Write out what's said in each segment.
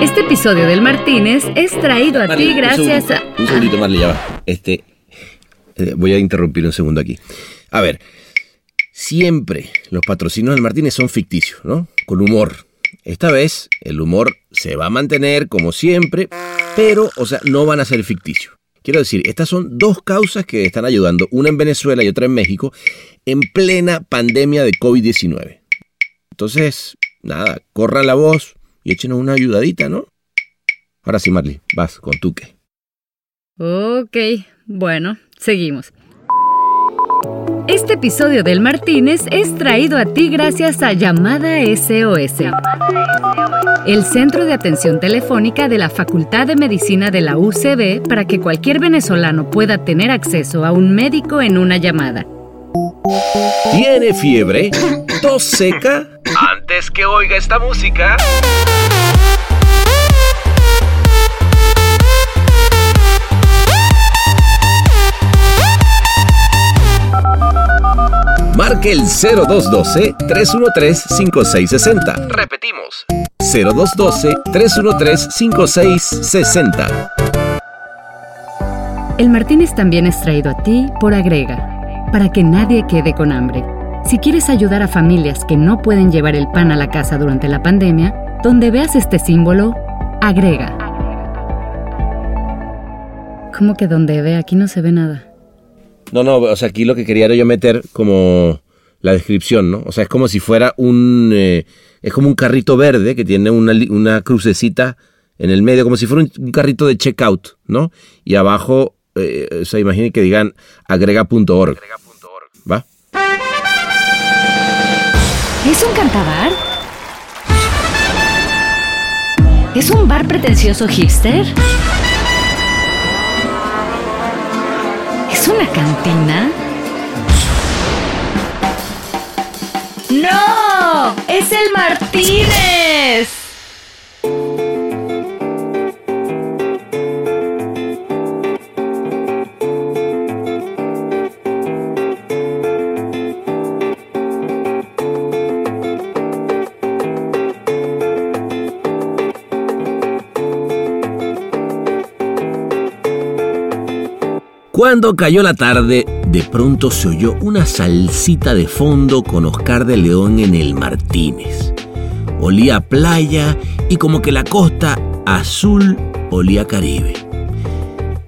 Este episodio del Martínez es traído a ti gracias a... Un segundito, Marley, ya va. Este, eh, voy a interrumpir un segundo aquí. A ver, siempre los patrocinios del Martínez son ficticios, ¿no? Con humor. Esta vez el humor se va a mantener como siempre, pero, o sea, no van a ser ficticios. Quiero decir, estas son dos causas que están ayudando, una en Venezuela y otra en México, en plena pandemia de COVID-19. Entonces, nada, corran la voz y échenos una ayudadita, ¿no? Ahora sí, Marley, vas con tu qué. Ok, bueno, seguimos. Este episodio del Martínez es traído a ti gracias a Llamada SOS, el centro de atención telefónica de la Facultad de Medicina de la UCB para que cualquier venezolano pueda tener acceso a un médico en una llamada. ¿Tiene fiebre? ¿Tos seca? Antes que oiga esta música. Marque el 0212-313-5660. Repetimos. 0212-313-5660. El Martínez también es traído a ti por Agrega, para que nadie quede con hambre. Si quieres ayudar a familias que no pueden llevar el pan a la casa durante la pandemia, donde veas este símbolo, agrega. ¿Cómo que donde ve? Aquí no se ve nada. No, no, o sea, aquí lo que quería era yo meter como la descripción, ¿no? O sea, es como si fuera un... Eh, es como un carrito verde que tiene una, una crucecita en el medio, como si fuera un, carrito de checkout, ¿no? Y abajo, eh, o sea, imaginen que digan agrega.org. ¿Va? ¿Es un cantabar? ¿Es un bar pretencioso hipster? ¿Es una cantina? ¡No! ¡Es el Martínez! Cuando cayó la tarde, de pronto se oyó una salsita de fondo con Oscar de León en el Martínez. Olía a playa y como que la costa azul olía a Caribe.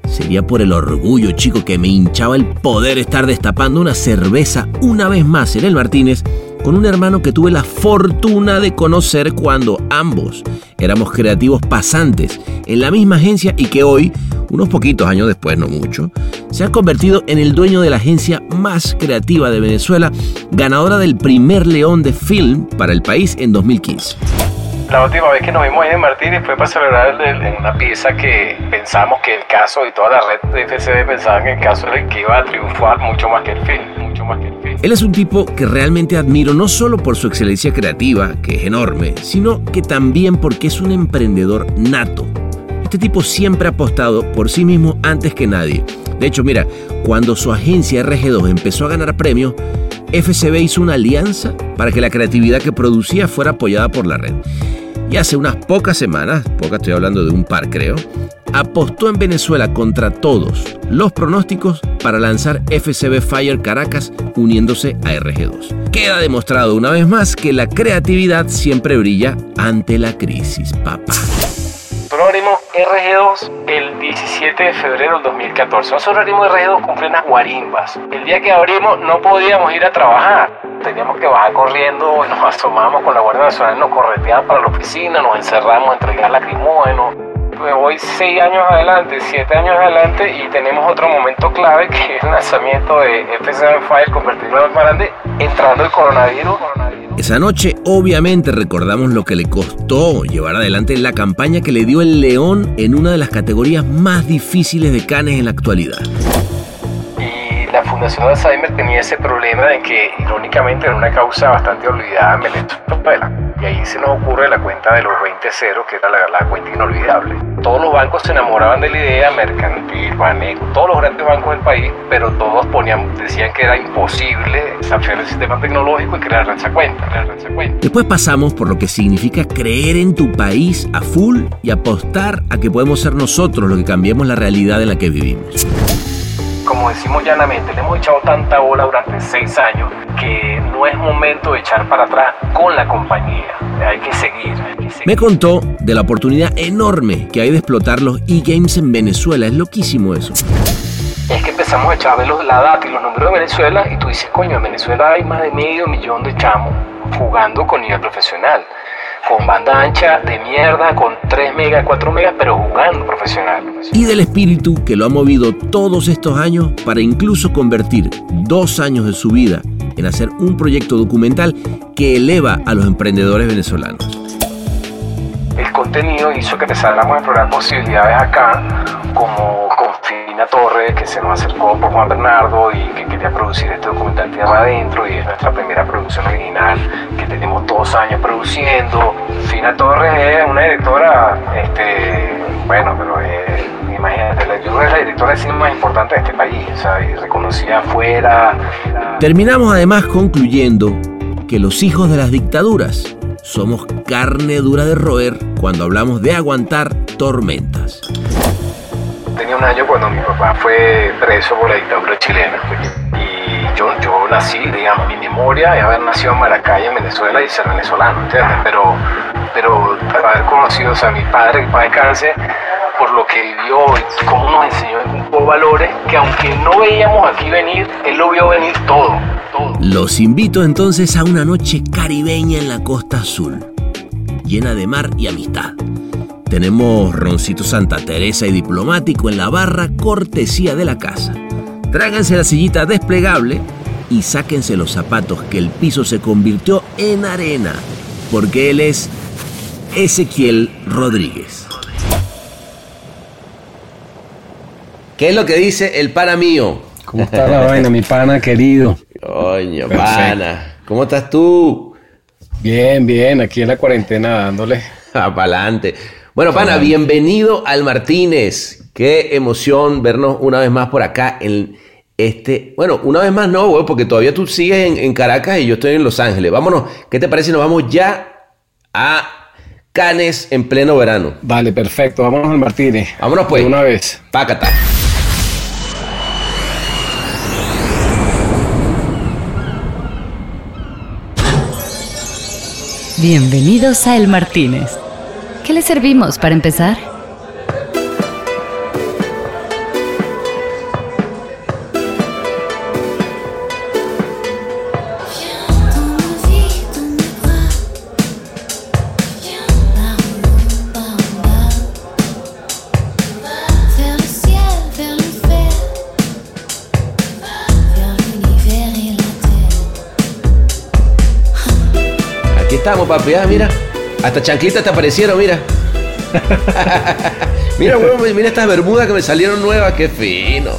Sería por el orgullo, chico, que me hinchaba el poder estar destapando una cerveza una vez más en el Martínez con un hermano que tuve la fortuna de conocer cuando ambos éramos creativos pasantes en la misma agencia y que hoy unos poquitos años después, no mucho, se ha convertido en el dueño de la agencia más creativa de Venezuela, ganadora del primer León de Film para el país en 2015. La última vez que nos vimos ahí en Martínez fue para celebrar en una pieza que pensamos que el caso y toda la red de FCB pensaban que el caso era el que iba a triunfar mucho más que el film, mucho más que el film. Él es un tipo que realmente admiro no solo por su excelencia creativa, que es enorme, sino que también porque es un emprendedor nato este tipo siempre ha apostado por sí mismo antes que nadie. De hecho, mira, cuando su agencia RG2 empezó a ganar premios, FCB hizo una alianza para que la creatividad que producía fuera apoyada por la red. Y hace unas pocas semanas, pocas estoy hablando de un par creo, apostó en Venezuela contra todos los pronósticos para lanzar FCB Fire Caracas uniéndose a RG2. Queda demostrado una vez más que la creatividad siempre brilla ante la crisis, papá. RG2 el 17 de febrero del 2014. Nosotros abrimos RG2 con plenas guarimbas. El día que abrimos no podíamos ir a trabajar. Teníamos que bajar corriendo, nos asomamos con la Guardia Nacional, nos correteaban para la oficina, nos encerramos a entregar lacrimógenos. Me voy seis años adelante, siete años adelante y tenemos otro momento clave que es el lanzamiento de F7 Fire convertido en grande, entrando el coronavirus esa noche obviamente recordamos lo que le costó llevar adelante la campaña que le dio el León en una de las categorías más difíciles de Canes en la actualidad. Y la Fundación Alzheimer tenía ese problema de que irónicamente era una causa bastante olvidada en. Y ahí se nos ocurre la cuenta de los 20 ceros, que era la, cuenta inolvidable. Todos los bancos se enamoraban de la idea, Mercantil, Baneco, todos los grandes bancos del país, pero todos ponían, decían que era imposible desafiar el sistema tecnológico y crear esa cuenta, esa cuenta. Después pasamos por lo que significa creer en tu país a full y apostar a que podemos ser nosotros los que cambiemos la realidad en la que vivimos como decimos llanamente, le hemos echado tanta bola durante seis años que no es momento de echar para atrás con la compañía. Hay que seguir. Me contó de la oportunidad enorme que hay de explotar los e-games en Venezuela. Es loquísimo eso. Es que empezamos a echar la data y los números de Venezuela y tú dices, coño, en Venezuela hay más de medio millón de chamos jugando con nivel profesional con banda ancha de mierda, con 3 megas, 4 megas, pero jugando profesional. Y del espíritu que lo ha movido todos estos años para incluso convertir dos años de su vida en hacer un proyecto documental que eleva a los emprendedores venezolanos. El contenido hizo que empezáramos a explorar posibilidades acá, como Fina Torres, que se nos acercó por Juan Bernardo y que quería producir este documental Tierra Adentro y es nuestra primera producción original que tenemos dos años produciendo. Fina Torres es una directora, este, bueno, pero es, imagínate, yo es la directora de cine más importante de este país, ¿sabes? reconocida afuera. Terminamos además concluyendo que los hijos de las dictaduras somos carne dura de roer cuando hablamos de aguantar tormentas tenía un año cuando mi papá fue preso por la dictadura chilena. Y yo, yo nací, digamos, mi memoria es haber nacido en Maracay, en Venezuela, y ser venezolano, ¿entiendes? Pero, pero haber conocido a mi padre, que padre cáncer, por lo que vivió y cómo nos enseñó valores que aunque no veíamos aquí venir, él lo vio venir todo, todo. Los invito entonces a una noche caribeña en la costa azul, llena de mar y amistad. Tenemos roncito Santa Teresa y diplomático en la barra cortesía de la casa. Tráiganse la sillita desplegable y sáquense los zapatos que el piso se convirtió en arena, porque él es Ezequiel Rodríguez. ¿Qué es lo que dice el pana mío? ¿Cómo está la vaina, mi pana querido? Coño, pana. ¿Cómo estás tú? Bien, bien, aquí en la cuarentena dándole. Ah, pa'lante. Bueno, pana, bienvenido al Martínez. Qué emoción vernos una vez más por acá en este. Bueno, una vez más no, güey, porque todavía tú sigues en, Caracas y yo estoy en Los Ángeles. Vámonos, ¿qué te parece? Nos vamos ya a Canes en pleno verano. Vale, perfecto. Vámonos al Martínez. Vámonos pues. una vez. Pácata. Bienvenidos a El Martínez. ¿Qué le servimos para empezar? Aquí estamos, papi. Ah, mira. Hasta chanclitas te aparecieron, mira. mira, weón, mira estas bermudas que me salieron nuevas, qué fino.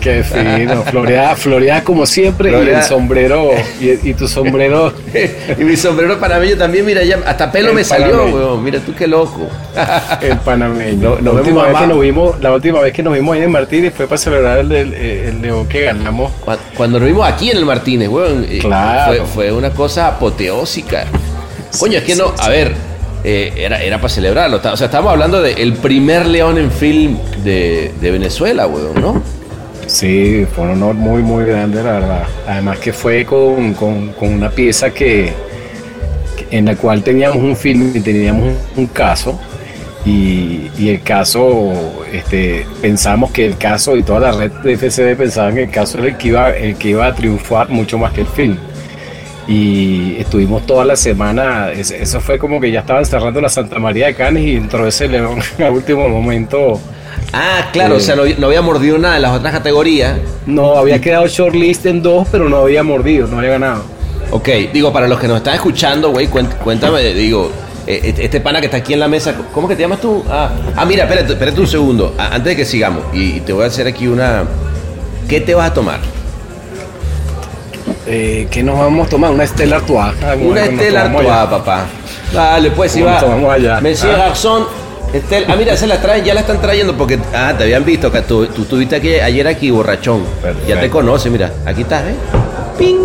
Qué fino, floreada, floreada como siempre y el sombrero, y, tu sombrero. y mi sombrero panameño también, mira, ya hasta pelo me salió, weón, mira tú qué loco. el panameño. la, última vez que nos vimos, la última vez que nos vimos ahí en Martínez fue para celebrar el, el, león que ganamos. Cuando, nos vimos aquí en el Martínez, weón, eh, fue, fue una cosa apoteósica. Coño, es que no, a ver, eh, era, era para celebrarlo. O sea, estamos hablando del primer león en film de, Venezuela, weón, ¿no? Sí, fue un honor muy, muy grande, la verdad. Además que fue con, una pieza que, en la cual teníamos un film y teníamos un, caso. Y, el caso, este, pensamos que el caso y toda la red de FCD pensaban que el caso era el que iba, el que iba a triunfar mucho más que el film y estuvimos toda la semana, eso fue como que ya estaban cerrando la Santa María de Canes y entró ese león al último momento. Ah, claro, o sea, eh, no, había mordido nada en las otras categorías. No, había quedado shortlist en dos, pero no había mordido, no había ganado. Ok, digo, para los que nos están escuchando, güey, cuéntame, digo, eh, este, este pana que está aquí en la mesa, ¿cómo que te llamas tú? Ah, ah mira, espérate, espérate un segundo, antes de que sigamos, y te voy a hacer aquí una... ¿Qué te vas a tomar? Eh, ¿qué nos vamos a tomar? Una Estela Artois. Una Estela Artois, papá. Dale, pues, si va. Vamos allá. Monsieur Ah. Garzón. Estel- ah, mira, se la traen, ya la están trayendo porque. Ah, te habían visto, que tú, tú estuviste aquí ayer aquí, borrachón. Perfecto. Ya te conoce, mira. Aquí estás, ¿eh? ¡Ping!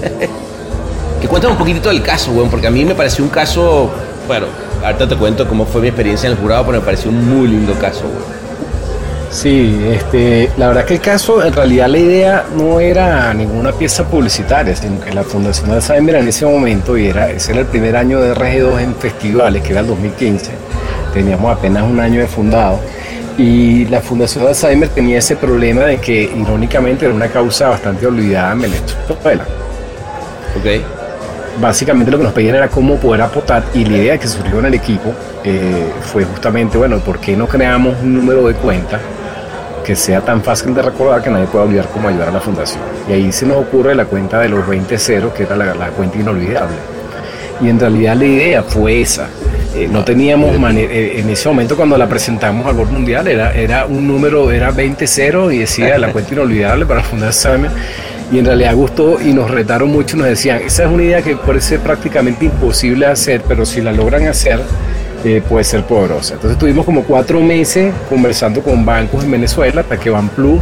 que cuéntame un poquitito del caso, weón, porque a mí me pareció un caso. Bueno, ahorita te cuento cómo fue mi experiencia en el jurado, pero me pareció un muy lindo caso, weón. Sí, este, la verdad que el caso, en realidad la idea no era ninguna pieza publicitaria, sino que la Fundación de Alzheimer en ese momento, y era, ese era el primer año de RG2 en festivales, que era el 2015, teníamos apenas un año de fundado, y la Fundación de Alzheimer tenía ese problema de que irónicamente era una causa bastante olvidada en Venezuela. ¿Ok? Básicamente lo que nos pedían era cómo poder aportar y la idea que surgió en el equipo eh, fue justamente, bueno, ¿por qué no creamos un número de cuenta que sea tan fácil de recordar que nadie pueda olvidar cómo ayudar a la fundación? Y ahí se nos ocurre la cuenta de los 20 ceros, que era la, la cuenta inolvidable. Y en realidad la idea fue esa. Eh, no teníamos eh, en ese momento cuando la presentamos al World Mundial era, era un número, era 20 ceros y decía la cuenta inolvidable para fundar Alzheimer y en realidad gustó y nos retaron mucho, nos decían, esa es una idea que parece prácticamente imposible hacer, pero si la logran hacer eh, puede ser poderosa. Entonces tuvimos como cuatro meses conversando con bancos en Venezuela hasta que Banplus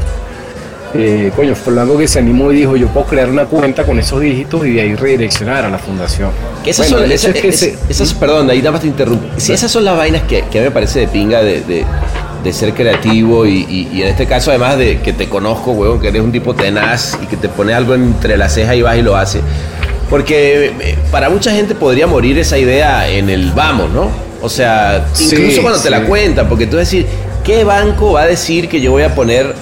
eh, coño, fue algo que se animó y dijo, yo puedo crear una cuenta con esos dígitos y de ahí redireccionar a la fundación. Que esas Bueno, son, el hecho esas, es que es- se- esas- perdón, ahí nada más te interrumpo. Si esas son las vainas que, que a mí me parece de pinga de, de- de ser creativo y, y- y en este caso además de que te conozco, huevón, que eres un tipo tenaz y que te pone algo entre la ceja y vas y lo hace. Porque eh, para mucha gente podría morir esa idea en el vamos, ¿no? O sea, Sí, incluso cuando te la sí. cuentan, porque tú vas a decir, ¿qué banco va a decir que yo voy a poner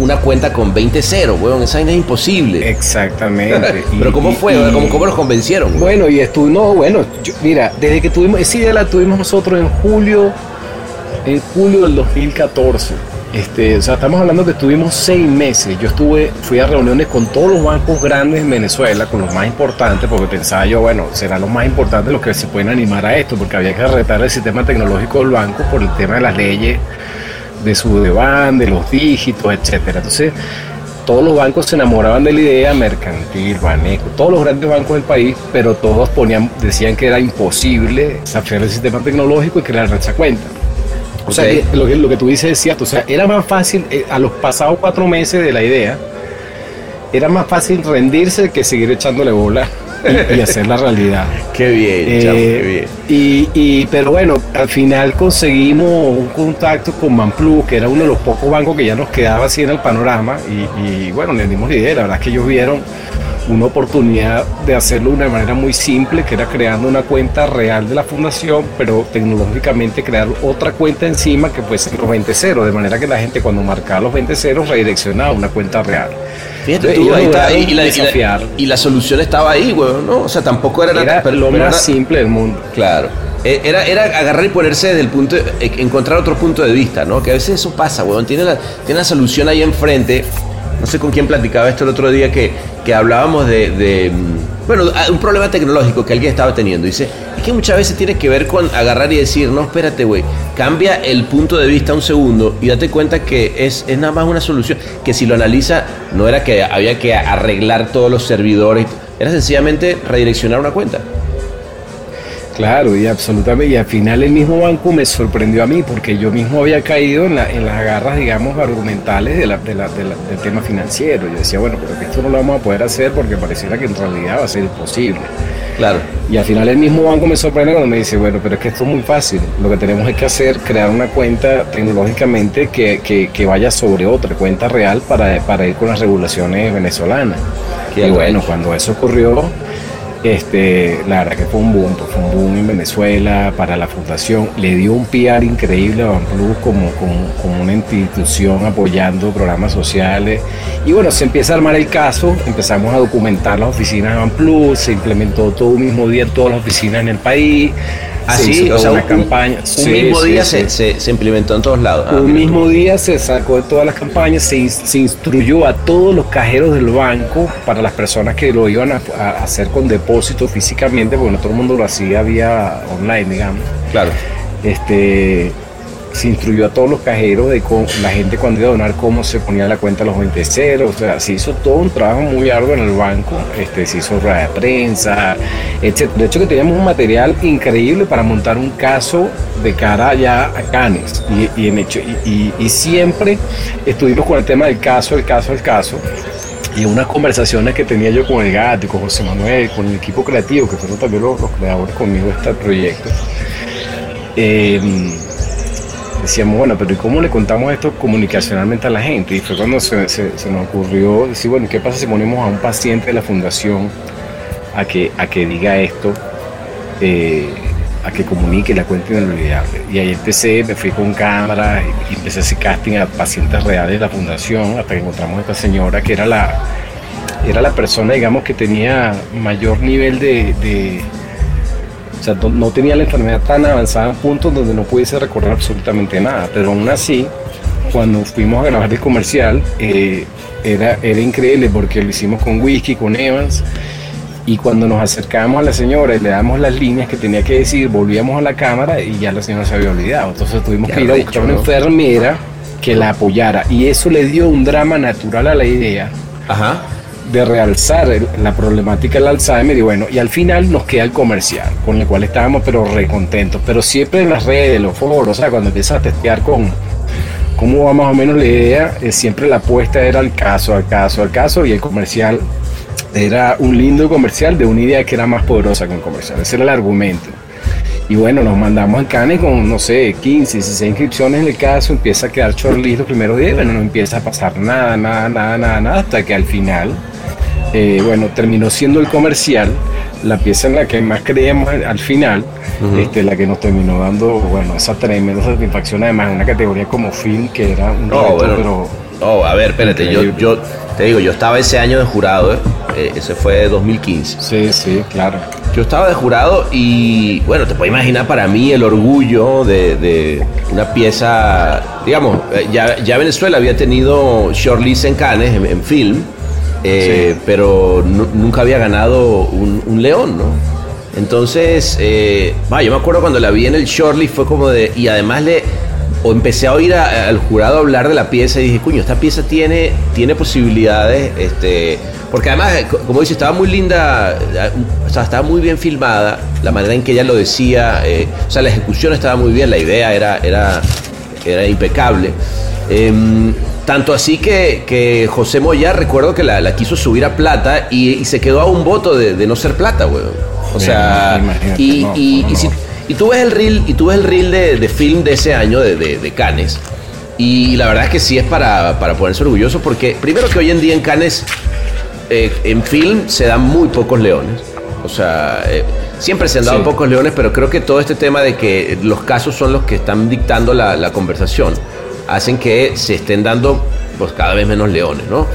una cuenta con 20 ceros, huevón? Esa vaina es imposible. Exactamente. Pero ¿cómo fue? y- ¿Cómo, cómo nos convencieron? huevón? Bueno, y estuvo, no, bueno, yo- mira, desde que tuvimos, esa idea la tuvimos nosotros en julio, en julio del 2014. Este, o sea, estamos hablando que estuvimos seis meses. Yo estuve, fui a reuniones con todos los bancos grandes en Venezuela, con los más importantes, porque pensaba yo, bueno, serán los más importantes los que se pueden animar a esto, porque había que retar el sistema tecnológico del banco por el tema de las leyes de su devan, de los dígitos, etcétera. Entonces, todos los bancos se enamoraban de la idea, Mercantil, Baneco, todos los grandes bancos del país, pero todos ponían, decían que era imposible desafiar el sistema tecnológico y crear esa cuenta. O sea, lo, que, lo que tú dices es cierto, o sea, era más fácil, eh, a los pasados cuatro meses de la idea, era más fácil rendirse que seguir echándole bola y, y hacer la realidad. Qué bien, Eh, qué bien. y, y- pero bueno, al final conseguimos un contacto con Manplus, que era uno de los pocos bancos que ya nos quedaba así en el panorama. Y, y, bueno, le dimos la idea. La verdad es que ellos vieron una oportunidad de hacerlo de una manera muy simple, que era creando una cuenta real de la fundación, pero tecnológicamente crear otra cuenta encima que fuese los 20 ceros, de manera que la gente cuando marcaba los 20 ceros redireccionaba a una cuenta real. Fíjate Entonces, tú, ellos ahí está, lograron y, la, y la- desafiar. y la solución estaba ahí, weón, ¿no? O sea, tampoco era... Era pero- lo más era- simple del mundo. Claro. Eh, Era, era agarrar y ponerse desde el punto, de- eh, encontrar otro punto de vista, ¿no? Que a veces eso pasa, weón. Tiene la, tiene la solución ahí enfrente. No sé con quién platicaba esto el otro día que, que hablábamos de, mm, bueno, a- un problema tecnológico que alguien estaba teniendo. Dice, es que muchas veces tiene que ver con agarrar y decir, no, espérate, güey, cambia el punto de vista un segundo y date cuenta que es, es nada más una solución. Que si lo analiza, no era que había que arreglar todos los servidores, era sencillamente redireccionar una cuenta. Claro, y absolutamente. Y al final el mismo banco me sorprendió a mí porque yo mismo había caído en, la- en las garras, digamos, argumentales de la- de la- de la- del tema financiero. Yo decía, bueno, pero que esto no lo vamos a poder hacer porque pareciera que en realidad va a ser imposible. Claro. Y al final el mismo banco me sorprende cuando me dice, bueno, pero es que esto es muy fácil. Lo que tenemos es que hacer, crear una cuenta tecnológicamente que, que- que vaya sobre otra cuenta real para, para ir con las regulaciones venezolanas. Qué y bueno, cuando eso ocurrió, este, la verdad que fue un boom, pues, fue un boom en Venezuela para la fundación. Le dio un PR increíble a Banplus como, como, como una institución apoyando programas sociales. Y bueno, se empieza a armar el caso, empezamos a documentar las oficinas de Banplus, se implementó todo un mismo día en todas las oficinas en el país. Así, hizo o sea, una un, campaña. un Sí, mismo sí, día sí. Se, se- se implementó en todos lados. Ah, Un mira mismo día se sacó de todas las campañas, se, se instruyó a todos los cajeros del banco para las personas que lo iban a, a hacer con depósito físicamente, porque no todo el mundo lo hacía vía online, digamos. Claro. Este, se instruyó a todos los cajeros de cómo, la gente cuando iba a donar cómo se ponía la cuenta a los 20 ceros, o sea, se hizo todo un trabajo muy arduo en el banco, este, se hizo rueda de prensa, etc. De hecho que teníamos un material increíble para montar un caso de cara ya a Canes y, y en hecho, y, y, siempre estuvimos con el tema del caso, el caso, el caso y unas conversaciones que tenía yo con el gato con José Manuel, con el equipo creativo, que fueron también los, creadores conmigo de este proyecto. Eh, decíamos, bueno, pero ¿y cómo le contamos esto comunicacionalmente a la gente? Y fue cuando se, se, nos ocurrió decir, bueno, ¿qué pasa si ponemos a un paciente de la fundación a que, a que diga esto, eh, a que comunique la cuenta inolvidable? Y ahí empecé, me fui con cámara y empecé a hacer casting a pacientes reales de la fundación hasta que encontramos a esta señora que era la, era la persona, digamos, que tenía mayor nivel de, o sea, no, tenía la enfermedad tan avanzada en puntos donde no pudiese recordar absolutamente nada. Pero aún así, cuando fuimos a grabar el comercial, eh, era, era increíble porque lo hicimos con Whisky, con Evans. Y cuando nos acercábamos a la señora y le damos las líneas que tenía que decir, volvíamos a la cámara y ya la señora se había olvidado. Entonces tuvimos que ir a buscar una enfermera que la apoyara. Y eso le dio un drama natural a la idea. Ajá de realzar la problemática del Alzheimer y bueno, y al final nos queda el comercial, con el cual estábamos pero recontentos, pero siempre en las redes, los foros, o sea, cuando empiezas a testear con cómo va más o menos la idea, eh, siempre la apuesta era al caso, al caso, al caso y el comercial era un lindo comercial de una idea que era más poderosa que un comercial, ese era el argumento. Y bueno, nos mandamos al Cane con, no sé, 15, 16 inscripciones en el caso, empieza a quedar shortlist los primeros días, bueno, no empieza a pasar nada, nada, nada, nada, nada, hasta que al final eh, bueno, terminó siendo el comercial, la pieza en la que más creíamos al final, este, la que nos terminó dando, bueno, esa tremenda satisfacción, además, en una categoría como film, que era un no, pero... No, a ver, espérate, yo, yo te digo, yo estaba ese año de jurado, ¿eh? eh ese fue 2015. Sí, sí, claro. Yo estaba de jurado y, bueno, te puedes imaginar para mí el orgullo de, una pieza, digamos, ya, ya Venezuela había tenido shortlist en Cannes, en film, eh, pero nunca había ganado un, león, ¿no? Entonces, eh, yo me acuerdo cuando la vi en el shortlist fue como de, y además le, o empecé a oír al jurado hablar de la pieza y dije, cuño, esta pieza tiene, tiene posibilidades, este, porque además, como dice, estaba muy linda, o sea, estaba muy bien filmada, la manera en que ella lo decía, eh, o sea, la ejecución estaba muy bien, la idea era, era, era impecable. Em, tanto así que, que José Moya, recuerdo que la, quiso subir a plata y, se quedó a un voto de, no ser plata, weón. O sea, y, y, y, tú ves el reel, y tú ves el reel de, film de ese año de, de, Cannes. Y la verdad es que sí es para, para ponerse orgulloso porque primero que hoy en día en Cannes, eh, en film se dan muy pocos leones. O sea, eh, siempre se han dado pocos leones, pero creo que todo este tema de que los casos son los que están dictando la, la conversación hacen que se estén dando pues cada vez menos leones, ¿no?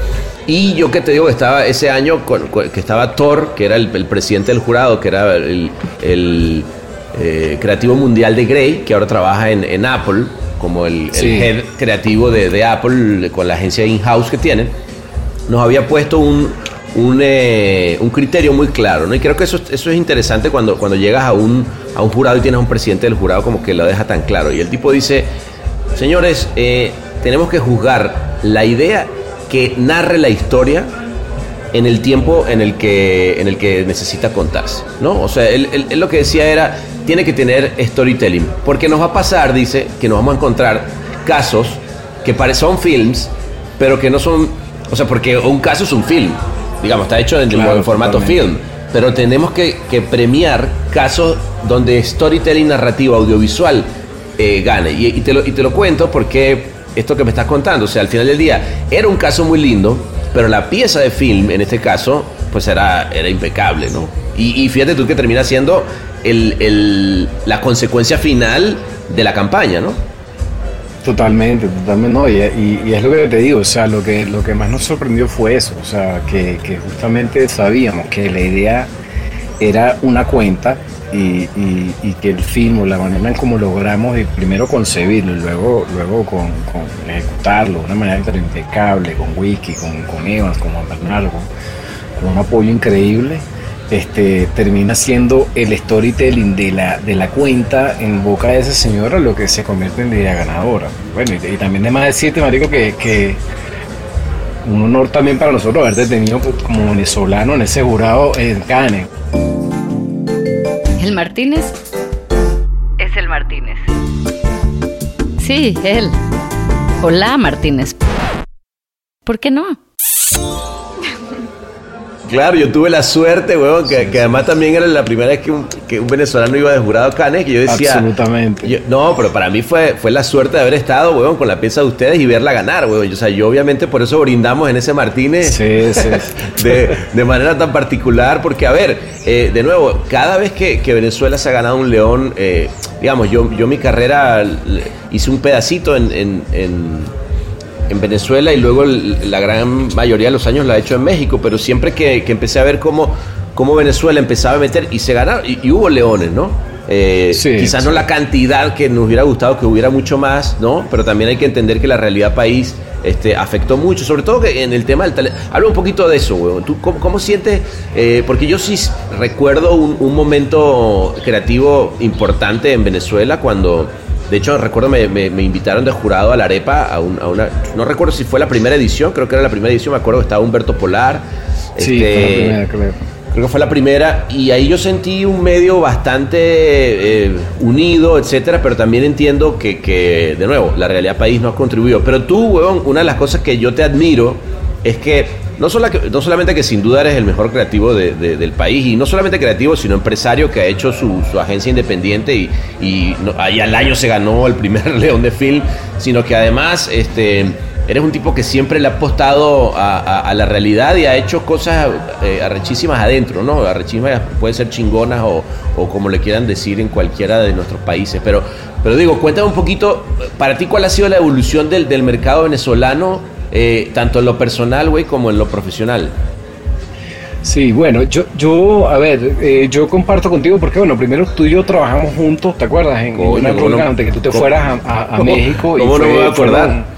Y yo que te digo que estaba ese año, que estaba Thor, que era el, presidente del jurado, que era el, eh, creativo mundial de Grey, que ahora trabaja en, Apple, como el, head creativo de, Apple, con la agencia in-house que tienen, nos había puesto un, eh, un, criterio muy claro, ¿no? Y creo que eso, eso es interesante cuando, cuando llegas a un, a un jurado y tienes a un presidente del jurado como que lo deja tan claro. Y el tipo dice, Señores, eh, tenemos que juzgar la idea que narre la historia en el tiempo en el que, en el que necesita contarse, ¿no? O sea, él, lo que decía era, tiene que tener storytelling, porque nos va a pasar, dice, que nos vamos a encontrar casos que son films, pero que no son, o sea, porque un caso es un film, digamos, está hecho en, formato film, pero tenemos que, que premiar casos donde storytelling narrativo audiovisual eh, gane. Y, te lo, y te lo cuento porque esto que me estás contando, o sea, al final del día era un caso muy lindo, pero la pieza de film, en este caso, pues era, era impecable, ¿no? Y, fíjate tú que termina siendo el, la consecuencia final de la campaña, ¿no? Totalmente, totalmente, no, y, es lo que te digo, o sea, lo que, lo que más nos sorprendió fue eso, o sea, que, que justamente sabíamos que la idea era una cuenta y, que el film o la manera en cómo logramos primero concebirlo y luego, luego con, ejecutarlo de una manera impecable, con Wiki, con, con Evans, con Bernardo, con, un apoyo increíble, este, termina siendo el storytelling de la, de la cuenta en boca de esa señora lo que se convierte en idea ganadora. Bueno, y, también de más decirte, Marico, que, que un honor también para nosotros haberte tenido como venezolano en ese jurado en Cannes. El Martínez es el Martínez. Sí, él. Hola, Martínez. ¿Por qué no? Claro, yo tuve la suerte, weón, que, además también era la primera vez que un, que un venezolano iba de jurado a Cannes, que yo decía... Absolutamente. no, pero para mí fue, fue la suerte de haber estado, weón, con la pieza de ustedes y verla ganar, weón. O sea, yo obviamente por eso brindamos en ese Martínez sí, sí. De, de, manera tan particular, porque, a ver, eh, de nuevo, cada vez que, que, Venezuela se ha ganado un león, eh, digamos, yo, yo mi carrera hice un pedacito en, en en Venezuela y luego la gran mayoría de los años la he hecho en México, pero siempre que, empecé a ver cómo, cómo, Venezuela empezaba a meter y se ganaron, y, hubo leones, ¿no? Eh, quizás no la cantidad que nos hubiera gustado que hubiera mucho más, ¿no? Pero también hay que entender que la realidad país este, afectó mucho, sobre todo que en el tema del talento. Habla un poquito de eso, weón. ¿Tú cómo, sientes? Eh, porque yo sí recuerdo un, un momento creativo importante en Venezuela cuando de hecho, recuerdo, me, me, invitaron de jurado a la arepa, a, una, no recuerdo si fue la primera edición, creo que era la primera edición, me acuerdo que estaba Humberto Polar. Sí, fue la este, primera, creo. Creo que fue la primera, y ahí yo sentí un medio bastante eh, unido, etcétera, pero también entiendo que, que, de nuevo, la realidad país no ha contribuido. Pero tú, huevón, una de las cosas que yo te admiro es que no, no solamente que sin duda eres el mejor creativo del país, y no solamente creativo, sino empresario que ha hecho su, agencia independiente y, y al año se ganó el primer León de Film, sino que además este, eres un tipo que siempre le ha apostado a, la realidad y ha hecho cosas eh, arrechísimas adentro, ¿no? Arrechísimas pueden ser chingonas o, como le quieran decir en cualquiera de nuestros países. Pero, pero digo, cuéntame un poquito, para ti, ¿cuál ha sido la evolución del, del mercado venezolano? Eh, tanto en lo personal, güey, como en lo profesional. Sí, bueno, yo, yo a ver, eh, yo comparto contigo porque, bueno, primero tú y yo trabajamos juntos, ¿te acuerdas? En, una época antes que tú te fueras a, México. ¿Cómo y no me voy a acordar?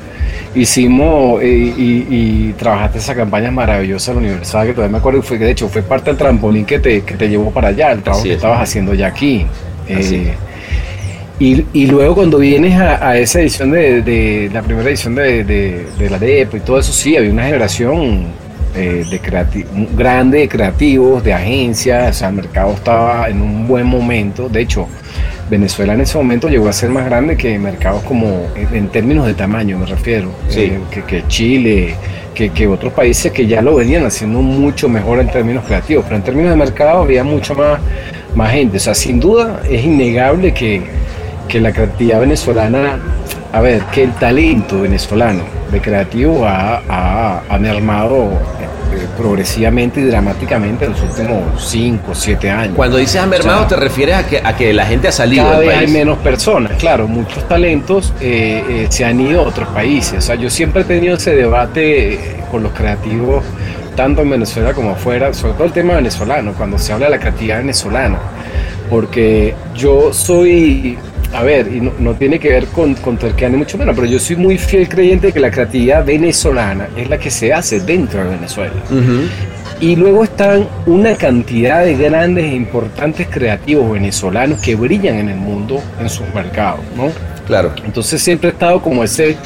hicimos eh, y, trabajaste esa campaña maravillosa en la universidad, que todavía me acuerdo, fue, que de hecho fue parte del trampolín que te, que te llevó para allá, el trabajo que estabas haciendo ya aquí. Y, luego cuando vienes a, esa edición de, la primera edición de, la DEP y todo eso, sí, había una generación eh, de grande de creativos, de agencias, o sea, el mercado estaba en un buen momento. De hecho, Venezuela en ese momento llegó a ser más grande que mercados como, en términos de tamaño me refiero, eh, que, Chile, que, que, otros países que ya lo venían haciendo mucho mejor en términos creativos, pero en términos de mercado había mucho más, más gente. O sea, sin duda es innegable que que la creatividad venezolana, a ver, que el talento venezolano de creativo ha, ha, mermado eh, progresivamente y dramáticamente en los últimos 5 o 7 años. Cuando dices ha mermado, te refieres a que, a que la gente ha salido cada vez hay menos personas, claro, muchos talentos eh, eh, se han ido a otros países. O sea, yo siempre he tenido ese debate con los creativos, tanto en Venezuela como afuera, sobre todo el tema venezolano, cuando se habla de la creatividad venezolana. Porque yo soy a ver, y no, tiene que ver con, con ni mucho menos, pero yo soy muy fiel creyente de que la creatividad venezolana es la que se hace dentro de Venezuela. Y luego están una cantidad de grandes e importantes creativos venezolanos que brillan en el mundo en sus mercados, ¿no? Claro. Entonces siempre he estado como ese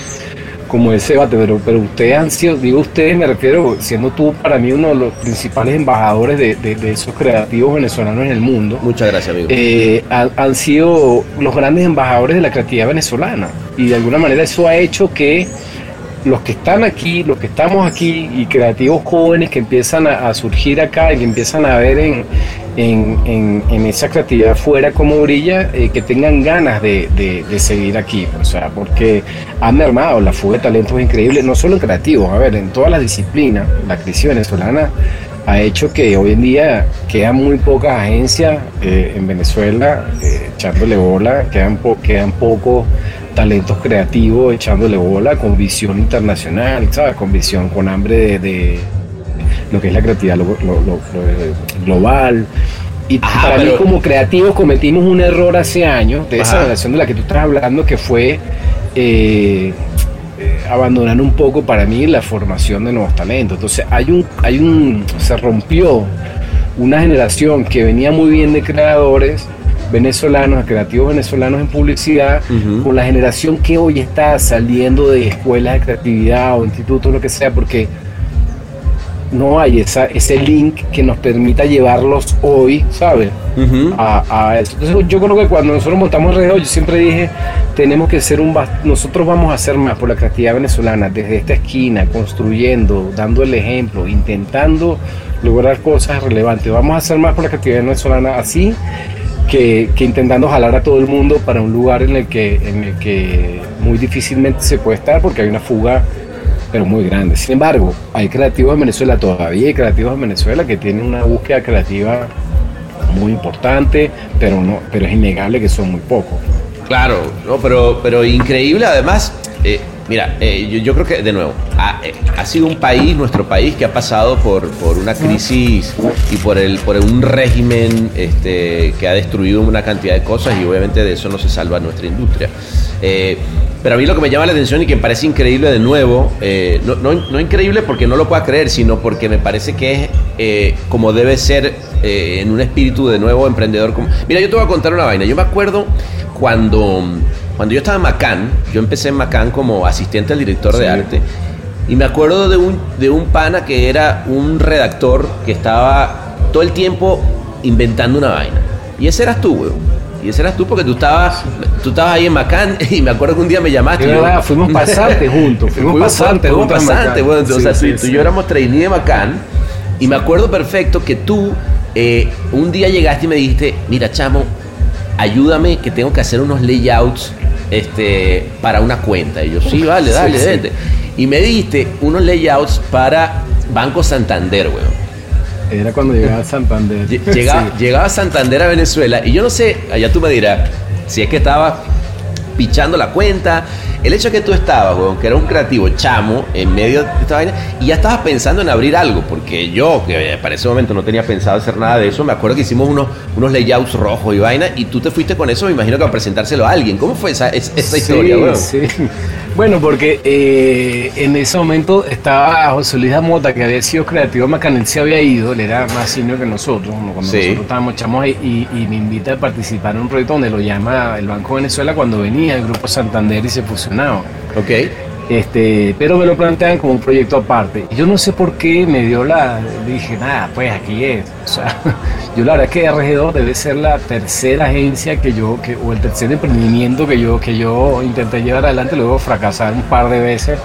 como ese debate, pero, pero ustedes han sido, digo ustedes, me refiero, siendo tú para mí uno de los principales embajadores de, de, esos creativos venezolanos en el mundo. Muchas gracias, amigo. Eh, han, sido los grandes embajadores de la creatividad venezolana. Y de alguna manera eso ha hecho que los que están aquí, los que estamos aquí y creativos jóvenes que empiezan a, surgir acá y que empiezan a ver en, en, esa creatividad fuera como brilla, eh, que tengan ganas de, seguir aquí, o sea, porque han mermado la fuga de talentos increíbles, no solo creativos, a ver, en todas las disciplinas, la crisis venezolana ha hecho que hoy en día quedan muy pocas agencias eh, en Venezuela eh, echándole bola, quedan, quedan pocos talentos creativos echándole bola con visión internacional, ¿sabes? Con visión, con hambre de lo que es la creatividad global. Y para mí como creativos cometimos un error hace años de esa relación de la que tú estás hablando, que fue eh, eh, abandonar un poco para mí la formación de nuevos talentos. Entonces hay un, hay un, se rompió una generación que venía muy bien de creadores venezolanos, creativos venezolanos en publicidad, con la generación que hoy está saliendo de escuelas de creatividad o institutos, lo que sea, porque no hay esa, ese link que nos permita llevarlos hoy, ¿sabes? a, eso. Entonces yo creo que cuando nosotros montamos Red yo siempre dije, tenemos que ser un... Nosotros vamos a hacer más por la creatividad venezolana, desde esta esquina, construyendo, dando el ejemplo, intentando lograr cosas relevantes. Vamos a hacer más por la creatividad venezolana así que, que, intentando jalar a todo el mundo para un lugar en el que, en el que muy difícilmente se puede estar porque hay una fuga pero muy grande. Sin embargo, hay creativos en Venezuela, todavía hay creativos en Venezuela que tienen una búsqueda creativa muy importante, pero no, pero es innegable que son muy pocos. Claro, no, pero, pero increíble además. Eh, mira, eh, yo, creo que de nuevo ha, eh, ha, sido un país, nuestro país, que ha pasado por, por una crisis y por el por un régimen este, que ha destruido una cantidad de cosas y obviamente de eso no se salva nuestra industria. Pero a mí lo que me llama la atención y que me parece increíble de nuevo, eh, no, no, increíble porque no lo pueda creer, sino porque me parece que es eh, como debe ser eh, en un espíritu de nuevo emprendedor. Como... Mira, yo te voy a contar una vaina. Yo me acuerdo cuando, cuando yo estaba en Macán, yo empecé en Macán como asistente al director de arte, y me acuerdo de un, de un pana que era un redactor que estaba todo el tiempo inventando una vaina. Y ese eras tú, weón. Y ese eras tú porque tú estabas, tú estabas ahí en Macán y me acuerdo que un día me llamaste. verdad, fuimos pasantes juntos. Fuimos, pasantes juntos. Pasantes, bueno, o sea, tú, y yo éramos trainee de Macán y me acuerdo perfecto que tú eh, un día llegaste y me dijiste, mira chamo, ayúdame que tengo que hacer unos layouts este, para una cuenta. Y yo, sí, vale, dale, dale. Y me diste unos layouts para Banco Santander, weón. Era cuando llegaba a Santander. Llegaba, llegaba a Santander a Venezuela y yo no sé, allá tú me dirás, si es que estaba pichando la cuenta. El hecho de que tú estabas, weón, que era un creativo chamo en medio de esta vaina, y ya estabas pensando en abrir algo, porque yo, que para ese momento no tenía pensado hacer nada de eso, me acuerdo que hicimos unos, unos layouts rojos y vaina, y tú te fuiste con eso, me imagino que a presentárselo a alguien. ¿Cómo fue esa, esa historia, weón? Sí. Bueno, porque eh, en ese momento estaba José Luis Mota, que había sido creativo Macanel, se había ido, él era más senior que nosotros, cuando nosotros estábamos chamos y, y, me invita a participar en un proyecto donde lo llama el Banco Venezuela cuando venía el Grupo Santander y se fusionaba. Ok. Este, pero me lo plantean como un proyecto aparte. Yo no sé por qué me dio la. Dije, nada, pues aquí es. O sea, yo la verdad es que RG2 debe ser la tercera agencia que yo, que, o el tercer emprendimiento que yo, que yo intenté llevar adelante, luego fracasar un par de veces.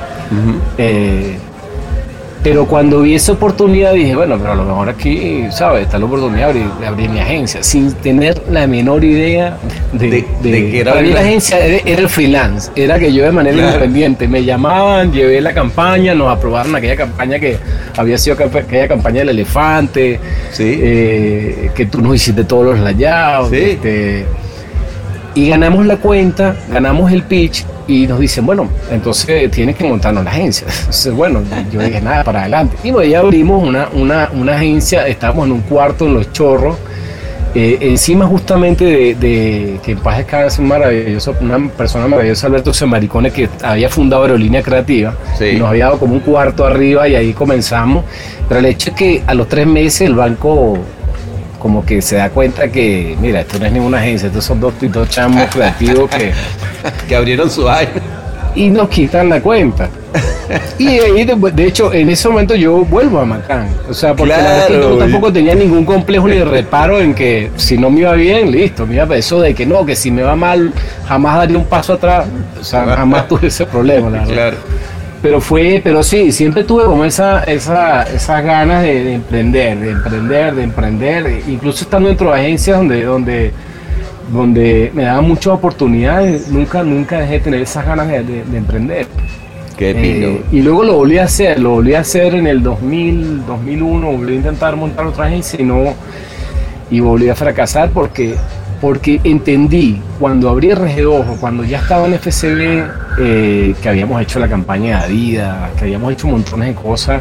Pero cuando vi esa oportunidad dije, bueno, pero a lo mejor aquí, ¿sabes? Está la oportunidad de abrir, mi agencia, sin tener la menor idea de, que era la agencia era, el freelance, era que yo de manera independiente me llamaban, llevé la campaña, nos aprobaron aquella campaña que había sido aquella campaña del elefante, eh, que tú nos hiciste todos los layouts. Este, y ganamos la cuenta, ganamos el pitch y nos dicen, bueno, entonces tienes que montarnos la agencia. Entonces, bueno, yo dije, nada, para adelante. Y bueno, ya abrimos una, una, una agencia, estábamos en un cuarto en Los Chorros, eh, encima justamente de, que en paz descanse un maravilloso, una persona maravillosa, Alberto Semaricone, que había fundado Aerolínea Creativa, y nos había dado como un cuarto arriba y ahí comenzamos. Pero el hecho es que a los tres meses el banco como que se da cuenta que, mira, esto no es ninguna agencia, estos son dos, dos chamos creativos que, que abrieron su aire y nos quitan la cuenta. Y de, hecho, en ese momento yo vuelvo a Macán. O sea, porque la yo tampoco tenía ningún complejo ni reparo en que si no me iba bien, listo. Mira, eso de que no, que si me va mal, jamás daría un paso atrás. O sea, jamás tuve ese problema, la Claro pero fue, pero sí, siempre tuve como esa, esa, esas ganas de, emprender, de emprender, de emprender, incluso estando dentro de agencias donde, donde, donde me daban muchas oportunidades, nunca, nunca dejé de tener esas ganas de, emprender. Qué eh, y luego lo volví a hacer, lo volví a hacer en el 2000, 2001, volví a intentar montar otra agencia y no, y volví a fracasar porque porque entendí cuando abrí RG2 cuando ya estaba en FCB, eh, que habíamos hecho la campaña de Adidas, que habíamos hecho montones de cosas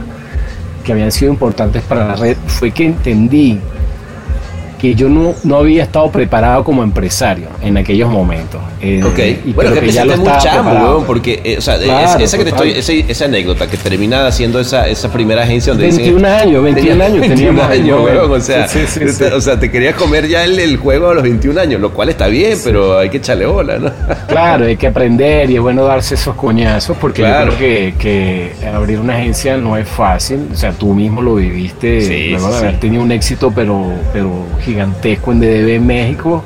que habían sido importantes para la red, fue que entendí que yo no, no había estado preparado como empresario en aquellos momentos. Eh, ok, y bueno, que, que ya lo muy chamo, porque, eh, o sea, esa, que te estoy, esa, esa, anécdota que termina haciendo esa, esa primera agencia donde 21 dicen, años, 21 años 21 años, weón, o sea, sí, sí, sí, o sea, te querías comer ya el, el, juego a los 21 años, lo cual está bien, pero hay que echarle bola, ¿no? Claro, hay que aprender y es bueno darse esos coñazos porque claro. yo creo que, que abrir una agencia no es fácil, o sea, tú mismo lo viviste luego de haber tenido un éxito pero, pero gigantesco en DDB en México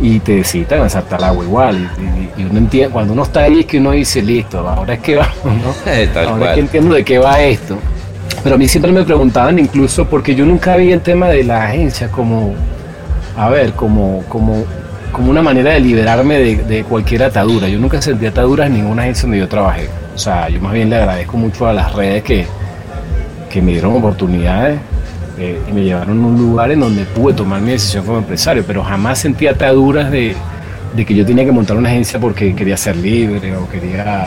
y te citan a saltar al agua igual. Y, y, uno entiende, cuando uno está ahí es que uno dice, listo, ahora es que vamos, ¿no? ahora es que entiendo de qué va esto. Pero a mí siempre me preguntaban incluso, porque yo nunca vi el tema de la agencia como, a ver, como, como, como una manera de liberarme de, de cualquier atadura. Yo nunca sentí ataduras en ninguna agencia donde yo trabajé. O sea, yo más bien le agradezco mucho a las redes que, que me dieron oportunidades eh, y me llevaron a un lugar en donde pude tomar mi decisión como empresario, pero jamás sentí ataduras de, de que yo tenía que montar una agencia porque quería ser libre o quería,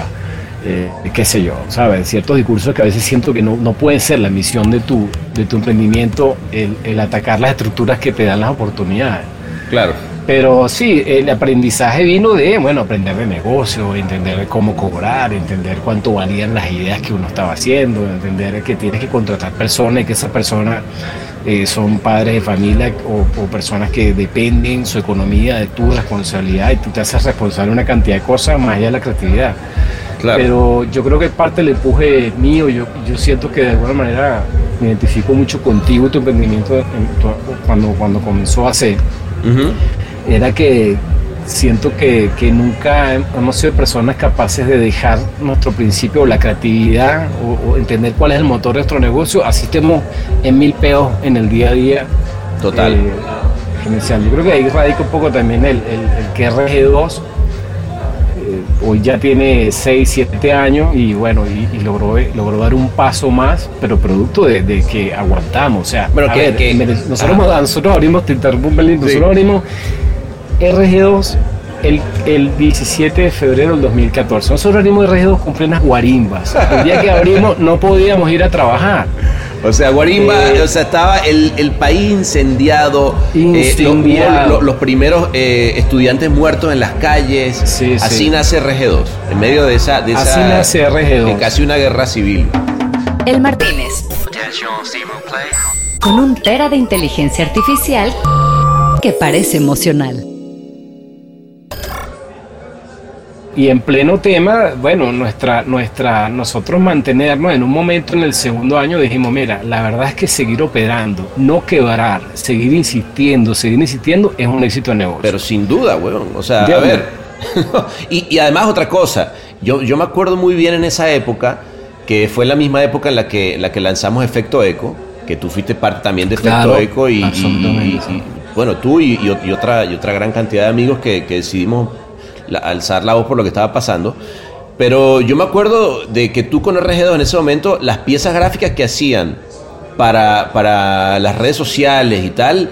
eh, qué sé yo, ¿sabes? Ciertos discursos que a veces siento que no, no pueden ser la misión de tu, de tu emprendimiento, el, el atacar las estructuras que te dan las oportunidades. Claro. Pero sí, el aprendizaje vino de, bueno, aprender de negocio, entender cómo cobrar, entender cuánto valían las ideas que uno estaba haciendo, entender que tienes que contratar personas y que esas personas eh, son padres de familia o, o, personas que dependen su economía de tu responsabilidad y tú te haces responsable de una cantidad de cosas más allá de la creatividad. Claro. Pero yo creo que parte del empuje mío, yo, yo siento que de alguna manera me identifico mucho contigo y tu emprendimiento en tu, cuando, cuando comenzó a hacer. Uh -huh era que siento que, que, nunca hemos sido personas capaces de dejar nuestro principio, la creatividad o, o, entender cuál es el motor de nuestro negocio, así estemos en mil peos en el día a día. Total. Eh, Yo creo que ahí radica un poco también el, el, el que RG2 eh, hoy ya tiene 6, 7 años y bueno, y, y, logró, logró dar un paso más, pero producto de, de que aguantamos. O sea, bueno, que, ver, que, nosotros, nosotros abrimos, interrumpo, nosotros sí. abrimos RG2 el, el, 17 de febrero del 2014. Nosotros abrimos RG2 con plenas guarimbas. El día que abrimos no podíamos ir a trabajar. O sea, Guarimba, eh, o sea, estaba el, el país incendiado, incendiado. Eh, los, los, primeros eh, estudiantes muertos en las calles. Sí, Así sí. nace RG2, en medio de esa, de Así esa, nace RG2. De casi una guerra civil. El Martínez. Con un tera de inteligencia artificial que parece emocional. Y en pleno tema, bueno, nuestra, nuestra, nosotros mantenernos en un momento en el segundo año dijimos, mira, la verdad es que seguir operando, no quebrar, seguir insistiendo, seguir insistiendo es un éxito de negocio. Pero sin duda, weón. O sea, a ver. y, y, además otra cosa, yo, yo me acuerdo muy bien en esa época, que fue la misma época en la que, en la que lanzamos Efecto Eco, que tú fuiste parte también de Efecto claro, Eco y, y, y, bueno, tú y, otra, y otra gran cantidad de amigos que, que decidimos alzar la voz por lo que estaba pasando. Pero yo me acuerdo de que tú con RG2 en ese momento, las piezas gráficas que hacían para, para las redes sociales y tal,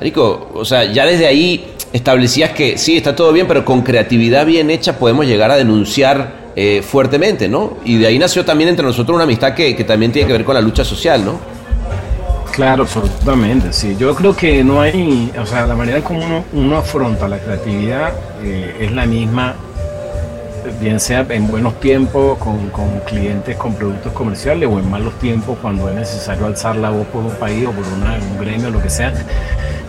Rico, o sea, ya desde ahí establecías que sí, está todo bien, pero con creatividad bien hecha podemos llegar a denunciar eh, fuertemente, ¿no? Y de ahí nació también entre nosotros una amistad que, que también tiene que ver con la lucha social, ¿no? Claro, absolutamente, sí. Yo creo que no hay, o sea, la manera como uno, uno afronta la creatividad eh, es la misma, bien sea en buenos tiempos con, con, clientes con productos comerciales o en malos tiempos cuando es necesario alzar la voz por un país o por una, un gremio lo que sea.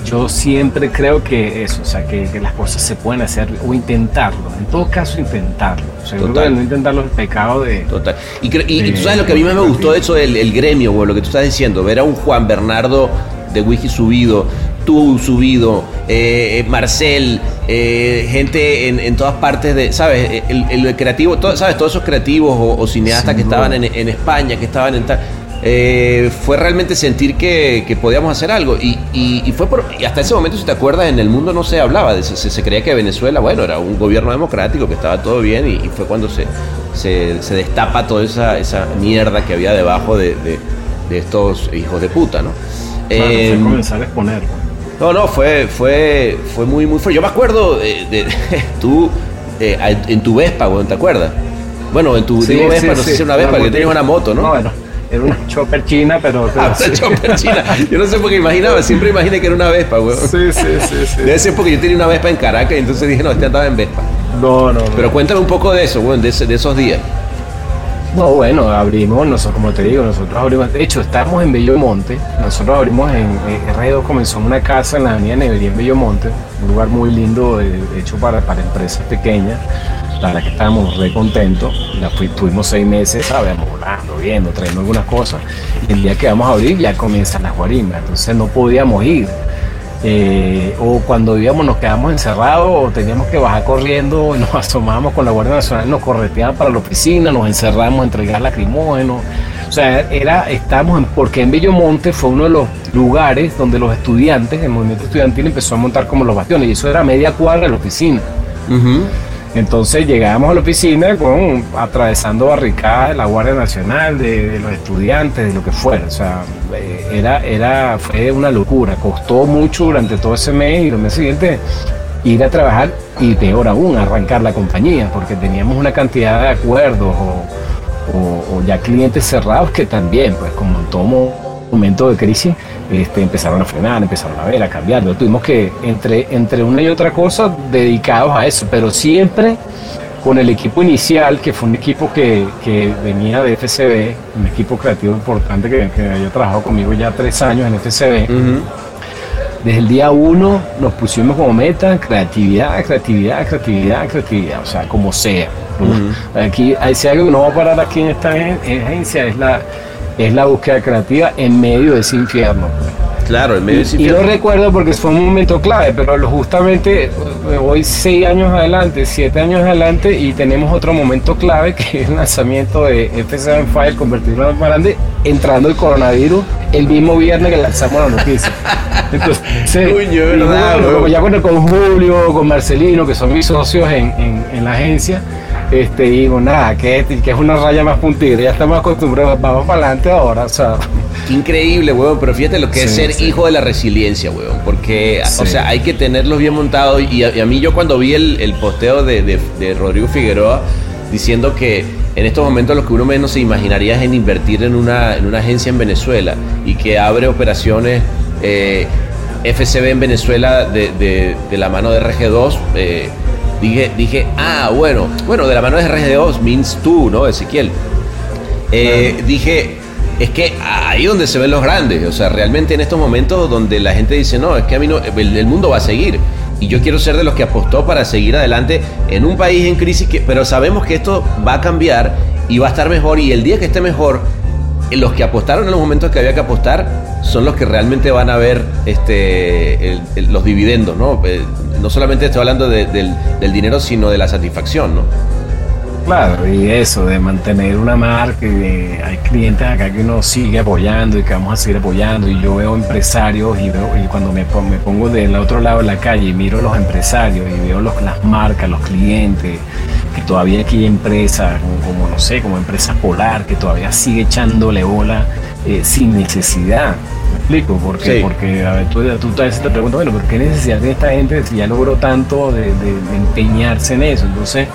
Yo siempre creo que eso, o sea, que, que, las cosas se pueden hacer o intentarlo, en todo caso intentarlo. O sea, Total. no intentarlo es pecado de... Total. Y, y, de, y, tú sabes lo que a mí me, me gustó de eso del el gremio, o lo que tú estás diciendo, ver a un Juan Bernardo de Wiki subido, tú subido, eh, Marcel, eh, gente en, en, todas partes de, ¿sabes? El, el creativo, todo, ¿sabes? Todos esos creativos o, o cineastas que estaban en, en, España, que estaban en tal eh, fue realmente sentir que, que podíamos hacer algo. Y, y, y, fue por, y hasta ese momento, si te acuerdas, en el mundo no se hablaba, de, se, se, creía que Venezuela, bueno, era un gobierno democrático, que estaba todo bien, y, fue cuando se, se, se, destapa toda esa, esa mierda que había debajo de, de, de estos hijos de puta, ¿no? Claro, eh, comenzar a exponer. No, no, fue, fue, fue muy, muy fuerte. Yo me acuerdo de, de tú, eh, en tu Vespa, ¿te acuerdas? Bueno, en tu sí, digo sí, Vespa, no sé si una Vespa, que tenías una moto, ¿no? no bueno Era una chopper china, pero... Ah, una chopper china. Yo no sé por qué imaginaba, siempre imaginé que era una Vespa, weón. Sí, sí, sí, sí. Debe ser porque yo tenía una Vespa en Caracas y entonces dije, no, este andaba en Vespa. No, no, no. Pero cuéntame un poco de eso, weón, de, esos días. No, bueno, abrimos, nosotros, como te digo, nosotros abrimos, de hecho, estamos en Bellomonte, nosotros abrimos en, en R2, comenzó en una casa en la avenida Nevería en Bellomonte, un lugar muy lindo, de, de hecho, para, para empresas pequeñas, la verdad que estábamos re contentos, la tuvimos seis meses, ¿sabes? Volando, viendo, trayendo algunas cosas, y el día que vamos a abrir ya comienzan las guarimbas, entonces no podíamos ir, eh, o cuando íbamos nos quedamos encerrados o teníamos que bajar corriendo nos asomábamos con la Guardia Nacional, nos correteaban para la oficina, nos encerramos a entregar lacrimógenos. O sea, era, estábamos en, porque en Bellomonte fue uno de los lugares donde los estudiantes, el movimiento estudiantil empezó a montar como los bastiones y eso era media cuadra de la oficina. Entonces llegábamos a la oficina con atravesando barricadas de la Guardia Nacional, de, los estudiantes, de lo que fuera. O sea, eh, era, era, fue una locura. Costó mucho durante todo ese mes y los meses siguientes ir a trabajar y peor aún, arrancar la compañía, porque teníamos una cantidad de acuerdos o, ya clientes cerrados que también, pues como en momento de crisis, este, empezaron a frenar, empezaron a ver, a cambiar. Tuvimos que, entre, entre una y otra cosa, dedicados a eso, pero siempre con el equipo inicial, que fue un equipo que, que venía de FCB, un equipo creativo importante que, que había trabajado conmigo ya tres años en FCB. Desde el día uno nos pusimos como meta creatividad, creatividad, creatividad, creatividad, o sea, como sea. Aquí, hay si algo que no va a parar aquí en esta agen- agencia es la, es la búsqueda creativa en medio de ese infierno. Claro, en medio de ese Y lo infierno. recuerdo porque fue un momento clave, pero justamente me voy seis años adelante, siete años adelante y tenemos otro momento clave que es el lanzamiento de F7 File, convertirlo en más grande, entrando el coronavirus el mismo viernes que lanzamos la noticia. Entonces, verdad, bueno, ya bueno, con Julio, con Marcelino, que son mis socios en, en- en la agencia, este, digo, nada, que, que es una raya más puntida, ya estamos acostumbrados, vamos para adelante ahora, o sea, Qué increíble, weón, pero fíjate lo que es ser sí. hijo de la resiliencia, weón, porque, o sea, hay que tenerlos bien montados y a, y a mí yo cuando vi el, el posteo de, de- de Rodrigo Figueroa diciendo que en estos momentos lo que uno menos se imaginaría es en invertir en una, en una agencia en Venezuela y que abre operaciones eh, FCB en Venezuela de, de- de la mano de RG2, eh, dije, dije, ah, bueno, bueno, de la mano de RG2 means tú, ¿no, Ezequiel? Eh, dije, es que ahí donde se ven los grandes, o sea, realmente en estos momentos donde la gente dice, no, es que a mí no, el, el mundo va a seguir. Y yo quiero ser de los que apostó para seguir adelante en un país en crisis, que, pero sabemos que esto va a cambiar y va a estar mejor. Y el día que esté mejor, eh, los que apostaron en los momentos que había que apostar son los que realmente van a ver este, el- el- los dividendos, ¿no? No solamente estoy hablando de- del, dinero, sino de la satisfacción, ¿no? Claro, y eso, de mantener una marca, hay clientes acá que uno sigue apoyando y que vamos a seguir apoyando, y yo veo empresarios y, veo, y cuando me, pon- me pongo del otro lado de la calle y miro los empresarios y veo los, las marcas, los clientes, que todavía aquí hay empresas, como, como, no sé, como empresa Polar, que todavía sigue echándole bola eh, sin necesidad. ¿Me explico? Porque, Sí. porque a ver, tú, tú a veces te preguntas, bueno, ¿pero qué necesidad tiene esta gente si ya logró tanto de- de- de empeñarse en eso? Entonces,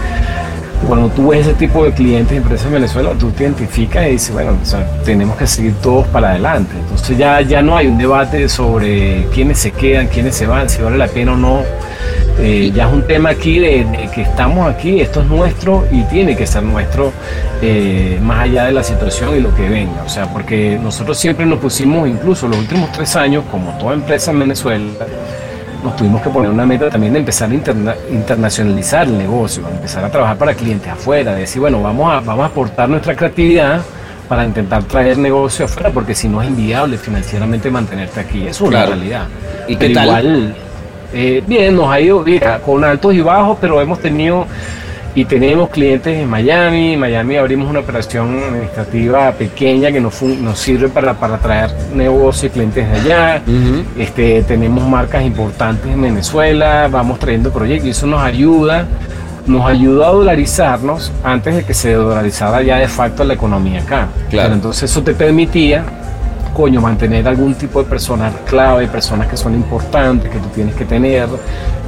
cuando tú ves ese tipo de clientes y empresas en Venezuela, tú te identificas y dices, bueno, o sea, tenemos que seguir todos para adelante. Entonces ya, ya no hay un debate sobre quiénes se quedan, quiénes se van, si vale la pena o no. Eh, ya es un tema aquí de, de que estamos aquí, esto es nuestro y tiene que ser nuestro eh, más allá de la situación y lo que venga. O sea, porque nosotros siempre nos pusimos, incluso los últimos tres años, como toda empresa en Venezuela, nos tuvimos que poner una meta también de empezar a interna- internacionalizar el negocio, empezar a trabajar para clientes afuera, de decir, bueno, vamos a, vamos a aportar nuestra creatividad para intentar traer negocio afuera, porque si no es inviable financieramente mantenerte aquí, eso es una realidad. ¿Y qué Pero tal? igual, eh, bien, nos ha ido bien, con altos y bajos, pero hemos tenido y tenemos clientes en Miami. En Miami abrimos una operación administrativa pequeña que nos, nos sirve para, para traer negocio y clientes de allá. este, tenemos marcas importantes en Venezuela, vamos trayendo proyectos y eso nos ayuda, nos ayuda a dolarizarnos antes de que se dolarizara ya de facto la economía acá. Claro. Pero entonces eso te permitía coño, mantener algún tipo de personal clave, personas que son importantes, que tú tienes que tener,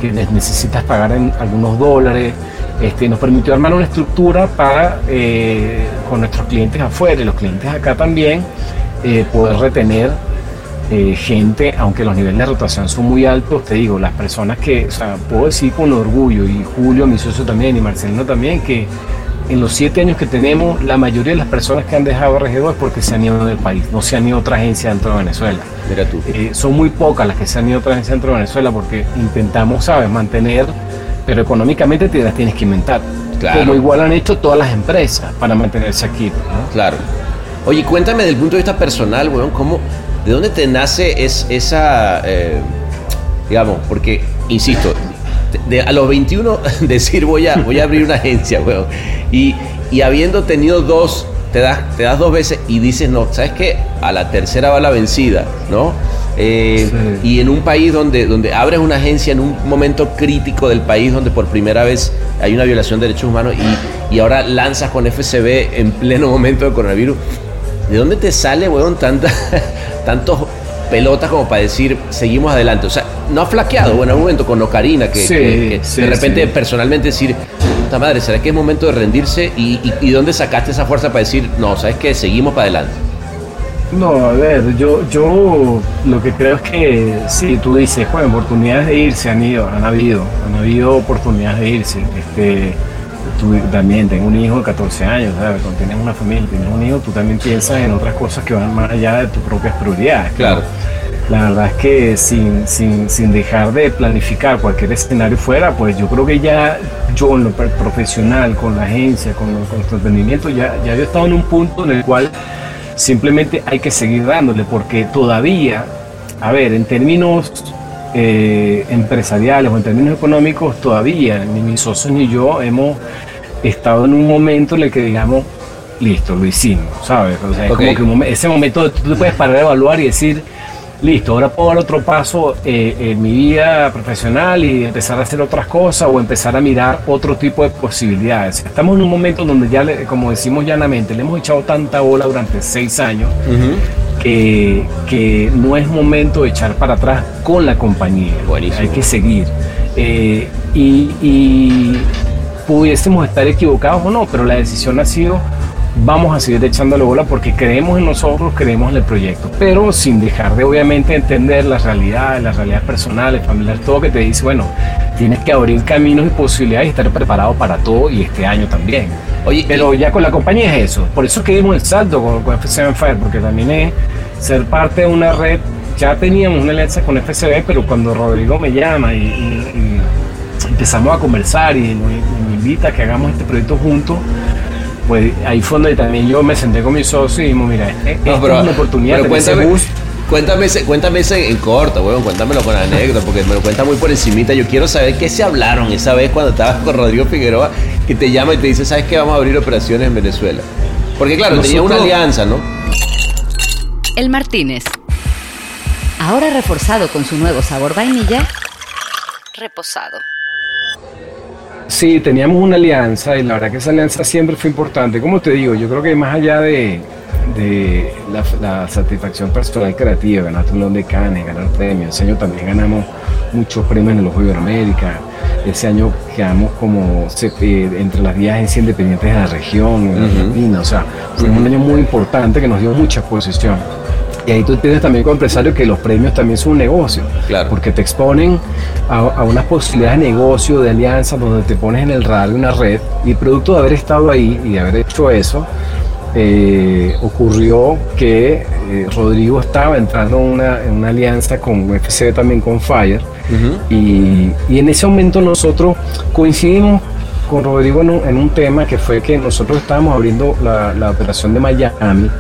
que necesitas pagar en algunos dólares, este, nos permitió armar una estructura para eh, con nuestros clientes afuera y los clientes acá también eh, poder retener eh, gente, aunque los niveles de rotación son muy altos, te digo, las personas que, puedo decir con orgullo, y Julio, mi socio también, y Marcelino también, que en los siete años que tenemos, la mayoría de las personas que han dejado RG2 es porque se han ido del país, no se han ido a otra agencia dentro de Venezuela. Mira tú. son muy pocas las que se han ido a otra agencia dentro de Venezuela porque intentamos, ¿sabes?, mantener pero económicamente te las tienes que inventar. Claro. Como igual han hecho todas las empresas para mantenerse aquí. Claro. Oye, cuéntame del punto de vista personal, weón, ¿cómo, ¿de dónde te nace es, esa, eh, digamos, porque, insisto, de, a los 21 decir voy a, voy a abrir una agencia, weón, y, y habiendo tenido dos, te das, te das dos veces y dices, no, ¿sabes qué? A la tercera va la vencida, ¿no? Eh, y en un país donde, donde abres una agencia en un momento crítico del país, donde por primera vez hay una violación de derechos humanos y, y ahora lanzas con FCB en pleno momento del coronavirus, ¿de dónde te sale, weón, tanta, tantos pelotas como para decir seguimos adelante? O sea, no ha flaqueado, bueno, en un momento con Ocarina, que, que, de repente personalmente decir, puta madre, ¿será que es momento de rendirse? ¿Y, y, y dónde sacaste esa fuerza para decir, no, sabes que seguimos para adelante? No, a ver, yo, yo lo que creo es que si tú dices, bueno, oportunidades de irse han ido, han habido, han habido oportunidades de irse. Este, tú también tengo un hijo de 14 años, ¿sabes? Cuando tienes una familia, tienes un hijo, tú también piensas en otras cosas que van más allá de tus propias prioridades. Claro. La verdad es que sin, sin, sin dejar de planificar cualquier escenario fuera, pues yo creo que ya yo en lo profesional, con la agencia, con, con nuestro emprendimiento, ya, ya he estado en un punto en el cual Simplemente hay que seguir dándole porque todavía, a ver, en términos eh, empresariales o en términos económicos, todavía ni mis socios ni yo hemos estado en un momento en el que digamos, listo, lo hicimos, ¿sabes? O sea, es como que ese momento tú te puedes parar a evaluar y decir, listo, ahora puedo dar otro paso eh, en mi vida profesional y empezar a hacer otras cosas o empezar a mirar otro tipo de posibilidades. Estamos en un momento donde ya, como decimos llanamente, le hemos echado tanta bola durante seis años que, que, no es momento de echar para atrás con la compañía. Hay que seguir. Eh, y, y pudiésemos estar equivocados o no, pero la decisión ha sido vamos a seguir echándole bola porque creemos en nosotros, creemos en el proyecto, pero sin dejar de obviamente entender las realidades, las realidades personales, familiares, todo que te dice, bueno, tienes que abrir caminos y posibilidades y estar preparado para todo y este año también. Oye, pero ya con la compañía es eso, por eso que dimos el salto con, con FCB Fire, porque también es ser parte de una red, ya teníamos una alianza con FCB, pero cuando Rodrigo me llama y, empezamos a conversar y nos, nos invita a que hagamos este proyecto juntos, pues ahí fue donde también yo me senté con mi socio y dijimos, mira, e-, esta es una oportunidad pero cuéntame, cuéntame, ese, cuéntame ese en corto, weón, cuéntamelo con anécdota, porque me lo cuenta muy por encimita. Yo quiero saber qué se hablaron esa vez cuando estabas con Rodrigo Figueroa, que te llama y te dice, ¿sabes qué? Vamos a abrir operaciones en Venezuela. Porque claro, tenía una alianza, ¿no? El Martínez. Ahora reforzado con su nuevo sabor vainilla, reposado. Sí, teníamos una alianza y la verdad que esa alianza siempre fue importante. Como te digo, yo creo que más allá de, de la, la, satisfacción personal creativa, ganar un León de Canes, ganar premios, ese año también ganamos muchos premios en el Ojo de América. Ese año quedamos como eh, entre las 10 agencias independientes de la región, en uh -huh. Argentina. O sea, fue uh -huh. un año muy importante que nos dio mucha exposición. Y ahí tú tienes también como empresario que los premios también son un negocio. Claro. Porque te exponen a, a unas posibilidades de negocio, de alianza, donde te pones en el radar de una red. Y producto de haber estado ahí y de haber hecho eso, eh, ocurrió que eh, Rodrigo estaba entrando en una, en una, alianza con UFC también con Fire. Uh -huh. y, y, en ese momento nosotros coincidimos con Rodrigo en un, en un, tema que fue que nosotros estábamos abriendo la, la operación de Miami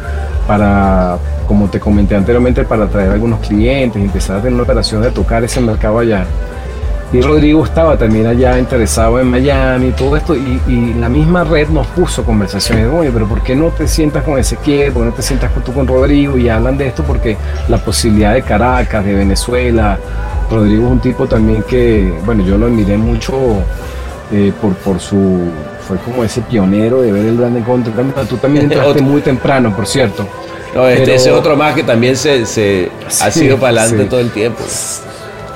para, como te comenté anteriormente, para traer algunos clientes empezar a tener una operación de tocar ese mercado allá. Y Rodrigo estaba también allá interesado en Miami y todo esto, y, la misma red nos puso conversaciones, oye, pero ¿por qué no te sientas con Ezequiel? ¿Por qué no te sientas tú con Rodrigo? Y hablan de esto porque la posibilidad de Caracas, de Venezuela, Rodrigo es un tipo también que, bueno, yo lo admiré mucho eh, por, por su, fue como ese pionero de ver el Gran Encuentro. Tú también entraste muy temprano, por cierto. No, este Pero, ese otro más que también se, se sí, ha sido para adelante sí. todo el tiempo.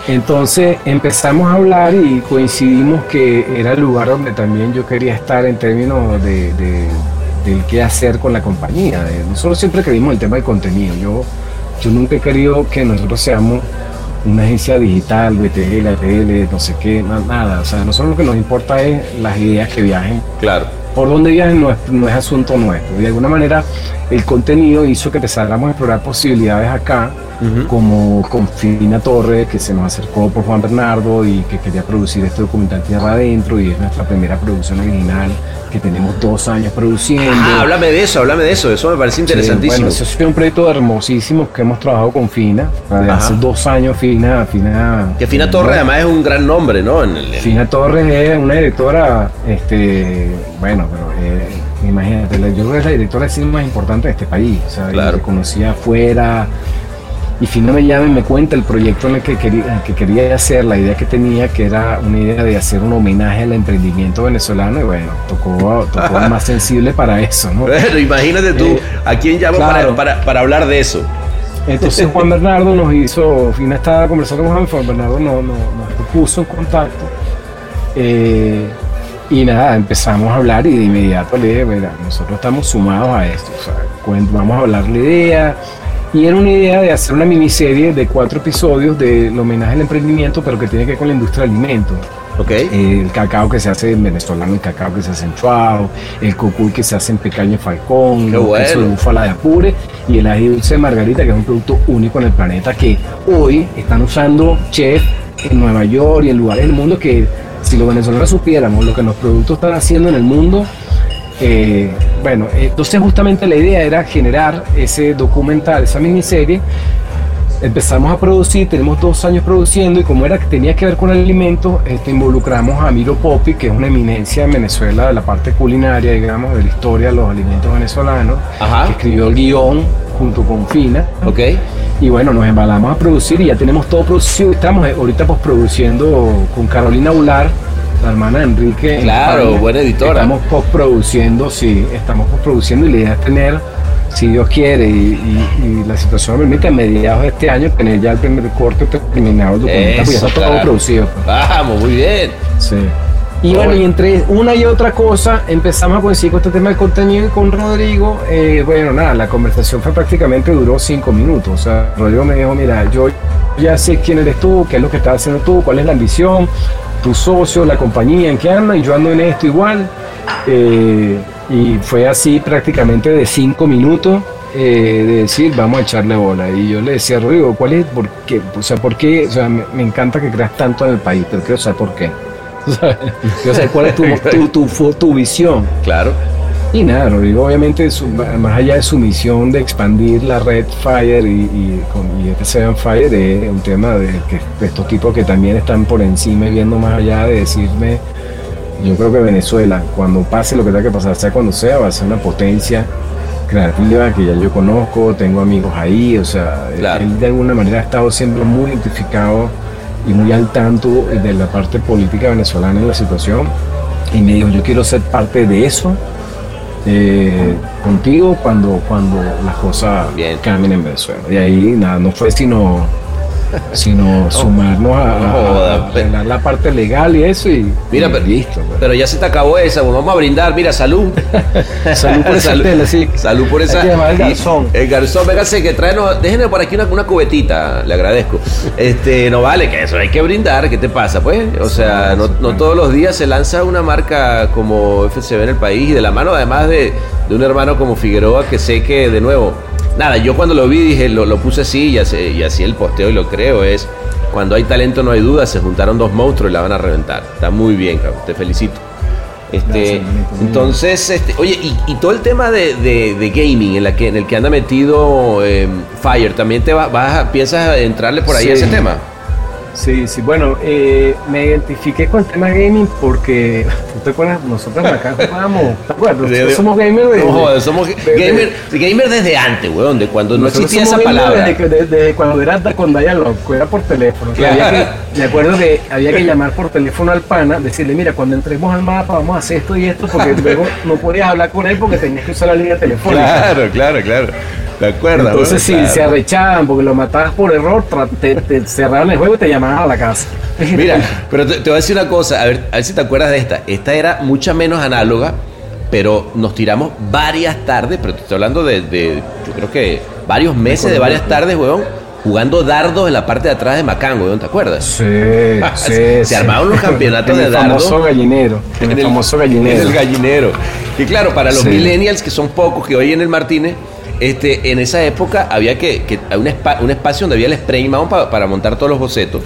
Entonces empezamos a hablar y coincidimos que era el lugar donde también yo quería estar en términos de, de, del qué hacer con la compañía. Nosotros siempre creímos el tema del contenido. Yo, yo nunca he querido que nosotros seamos una agencia digital, BTL, ATL, no sé qué, nada. O sea, nosotros lo que nos importa es las ideas que viajen. Claro. Por dónde viajen no es, no es asunto nuestro. De alguna manera, el contenido hizo que empezáramos a explorar posibilidades acá como con Fina Torres, que se nos acercó por Juan Bernardo y que quería producir este documental Tierra Adentro y es nuestra primera producción original que tenemos dos años produciendo. Ah, háblame de eso, háblame de eso, eso me parece interesantísimo. bueno, eso es un proyecto hermosísimo que hemos trabajado con Fina, hace dos años Fina, Fina... Que Fina Torres además es un gran nombre, ¿no? Fina Torres es una directora, este, bueno, pero... Eh, imagínate, yo creo que es la directora de cine más importante de este país, o sea, claro. conocía afuera, y Fina me llama y me cuenta el proyecto en el que, quería, que quería hacer, la idea que tenía, que era una idea de hacer un homenaje al emprendimiento venezolano, y bueno, tocó, tocó más sensible para eso, ¿no? Bueno, imagínate tú, eh, ¿a quién llamo claro. para, para, para, hablar de eso? Entonces Juan Bernardo nos hizo, Fina estaba conversando con Juan, Juan Bernardo nos, nos, nos puso en contacto. Eh, y nada, empezamos a hablar y de inmediato le dije, mira, nosotros estamos sumados a esto, o sea, vamos a hablar la idea, y era una idea de hacer una miniserie de cuatro episodios del homenaje al emprendimiento, pero que tiene que ver con la industria de alimentos. Okay. El cacao que se hace en venezolano, el cacao que se hace en Chuao, el cocuy que se hace en Pecaño Falcón, Qué bueno. el búfala de Apure y el ají dulce de margarita, que es un producto único en el planeta que hoy están usando chefs en Nueva York y en lugares del mundo que si los venezolanos supiéramos lo que los productos están haciendo en el mundo, eh, bueno, entonces justamente la idea era generar ese documental, esa miniserie. Empezamos a producir, tenemos dos años produciendo y como era que tenía que ver con alimentos, este, involucramos a Miro Popi, que es una eminencia en Venezuela de la parte culinaria, digamos, de la historia de los alimentos venezolanos, Ajá. que escribió el guion junto con Fina. Ok. Y bueno, nos embalamos a producir y ya tenemos todo producido. Estamos ahorita pues produciendo con Carolina Ular, la hermana de Enrique. Claro, España. buena editora. Estamos postproduciendo, sí, estamos postproduciendo y la idea es tener, si Dios quiere y, y, y la situación permite, a mediados de este año tener ya el primer corte terminado, el documental, pues ya está claro. todo producido. Pues. Vamos, muy bien. Sí. Y bueno, y entre una y otra cosa empezamos a coincidir con este tema del contenido y con Rodrigo. Eh, bueno, nada, la conversación fue prácticamente duró cinco minutos. O sea, Rodrigo me dijo, mira, yo ya sé quién eres tú, qué es lo que estás haciendo tú, cuál es la ambición, tu socio, la compañía, en qué anda, y yo ando en esto igual. Eh, y fue así prácticamente de cinco minutos. Eh, de decir, vamos a echarle bola. Y yo le decía a Rodrigo, ¿cuál es? ¿Por qué? O sea, ¿por qué? O sea, me, me encanta que creas tanto en el país, pero quiero saber por qué. O sea, ¿cuál es tu, tu, tu, tu, visión? Claro. Y nada, Rodrigo, obviamente, su, más allá de su misión de expandir la red Fire y, y, y este Seven Fire, es un tema de que de estos tipos que también están por encima y viendo más allá de decirme, yo creo que Venezuela, cuando pase lo que tenga que pasar, sea cuando sea, va a ser una potencia creativa que ya yo conozco, tengo amigos ahí, o sea, claro. él de alguna manera ha estado siempre muy identificado y muy al tanto de la parte política venezolana en la situación y me dijo yo quiero ser parte de eso eh, contigo cuando cuando las cosas Bien. cambien en Venezuela y ahí nada no fue sino sino sumarnos a, a, a arreglar la parte legal y eso y, Mira, y pero, listo pues. pero ya se te acabó esa, bueno, vamos a brindar, mira, salud. salud por esa salud, tela, sí. salud por esa. Al garzón. El garzón, véngase que tráenos, déjenme por aquí una, una cubetita, le agradezco. Este, no vale, que eso hay que brindar, ¿qué te pasa, pues? O sea, no, no todos los días se lanza una marca como FCB en el país y de la mano además de, de un hermano como Figueroa que sé que, de nuevo, nada, yo cuando lo vi dije, lo, lo puse así y así, y así el posteo y lo creo, es cuando hay talento no hay duda, se juntaron dos monstruos y la van a reventar. Está muy bien, cabrón, te felicito. Este, Gracias, entonces, este, oye, y, y, todo el tema de, de, de, gaming en, la que, en el que anda metido eh, Fire, ¿también te va, vas, piensas entrarle por ahí Sí. a ese tema? Sí, sí, bueno, eh, me identifiqué con el tema gaming porque, ¿tú te acuerdas? Nosotros acá jugábamos, ¿te acuerdas? Nosotros somos gamers de... No, somos de- gamer, desde antes, weón, de cuando no existía esa gamers palabra. Desde, desde- desde cuando era con Dialog, era por teléfono. que Claro. había que- me acuerdo que había que llamar por teléfono al pana, decirle, mira, cuando entremos al mapa vamos a hacer esto y esto, porque luego no podías hablar con él porque tenías que usar la línea telefónica. Claro, claro, claro. ¿Te acuerdas? Entonces, si se arrechaban porque lo matabas por error, te, cerraban el juego y te llamaban a la casa. Mira, pero te, voy a decir una cosa, a ver, a ver si te acuerdas de esta. Esta era mucha menos análoga, pero nos tiramos varias tardes, pero te estoy hablando de, de yo creo que varios meses de varias tardes, weón jugando dardos en la parte de atrás de Macán, ¿no ¿te acuerdas? Sí, sí. Se armaban los campeonatos de dardos. El famoso gallinero. En el, famoso gallinero. En el gallinero. Y claro, para los millennials, que son pocos que hoy en el Martínez, este, en esa época había que, que un, un, espacio donde había el spray mount para montar todos los bocetos.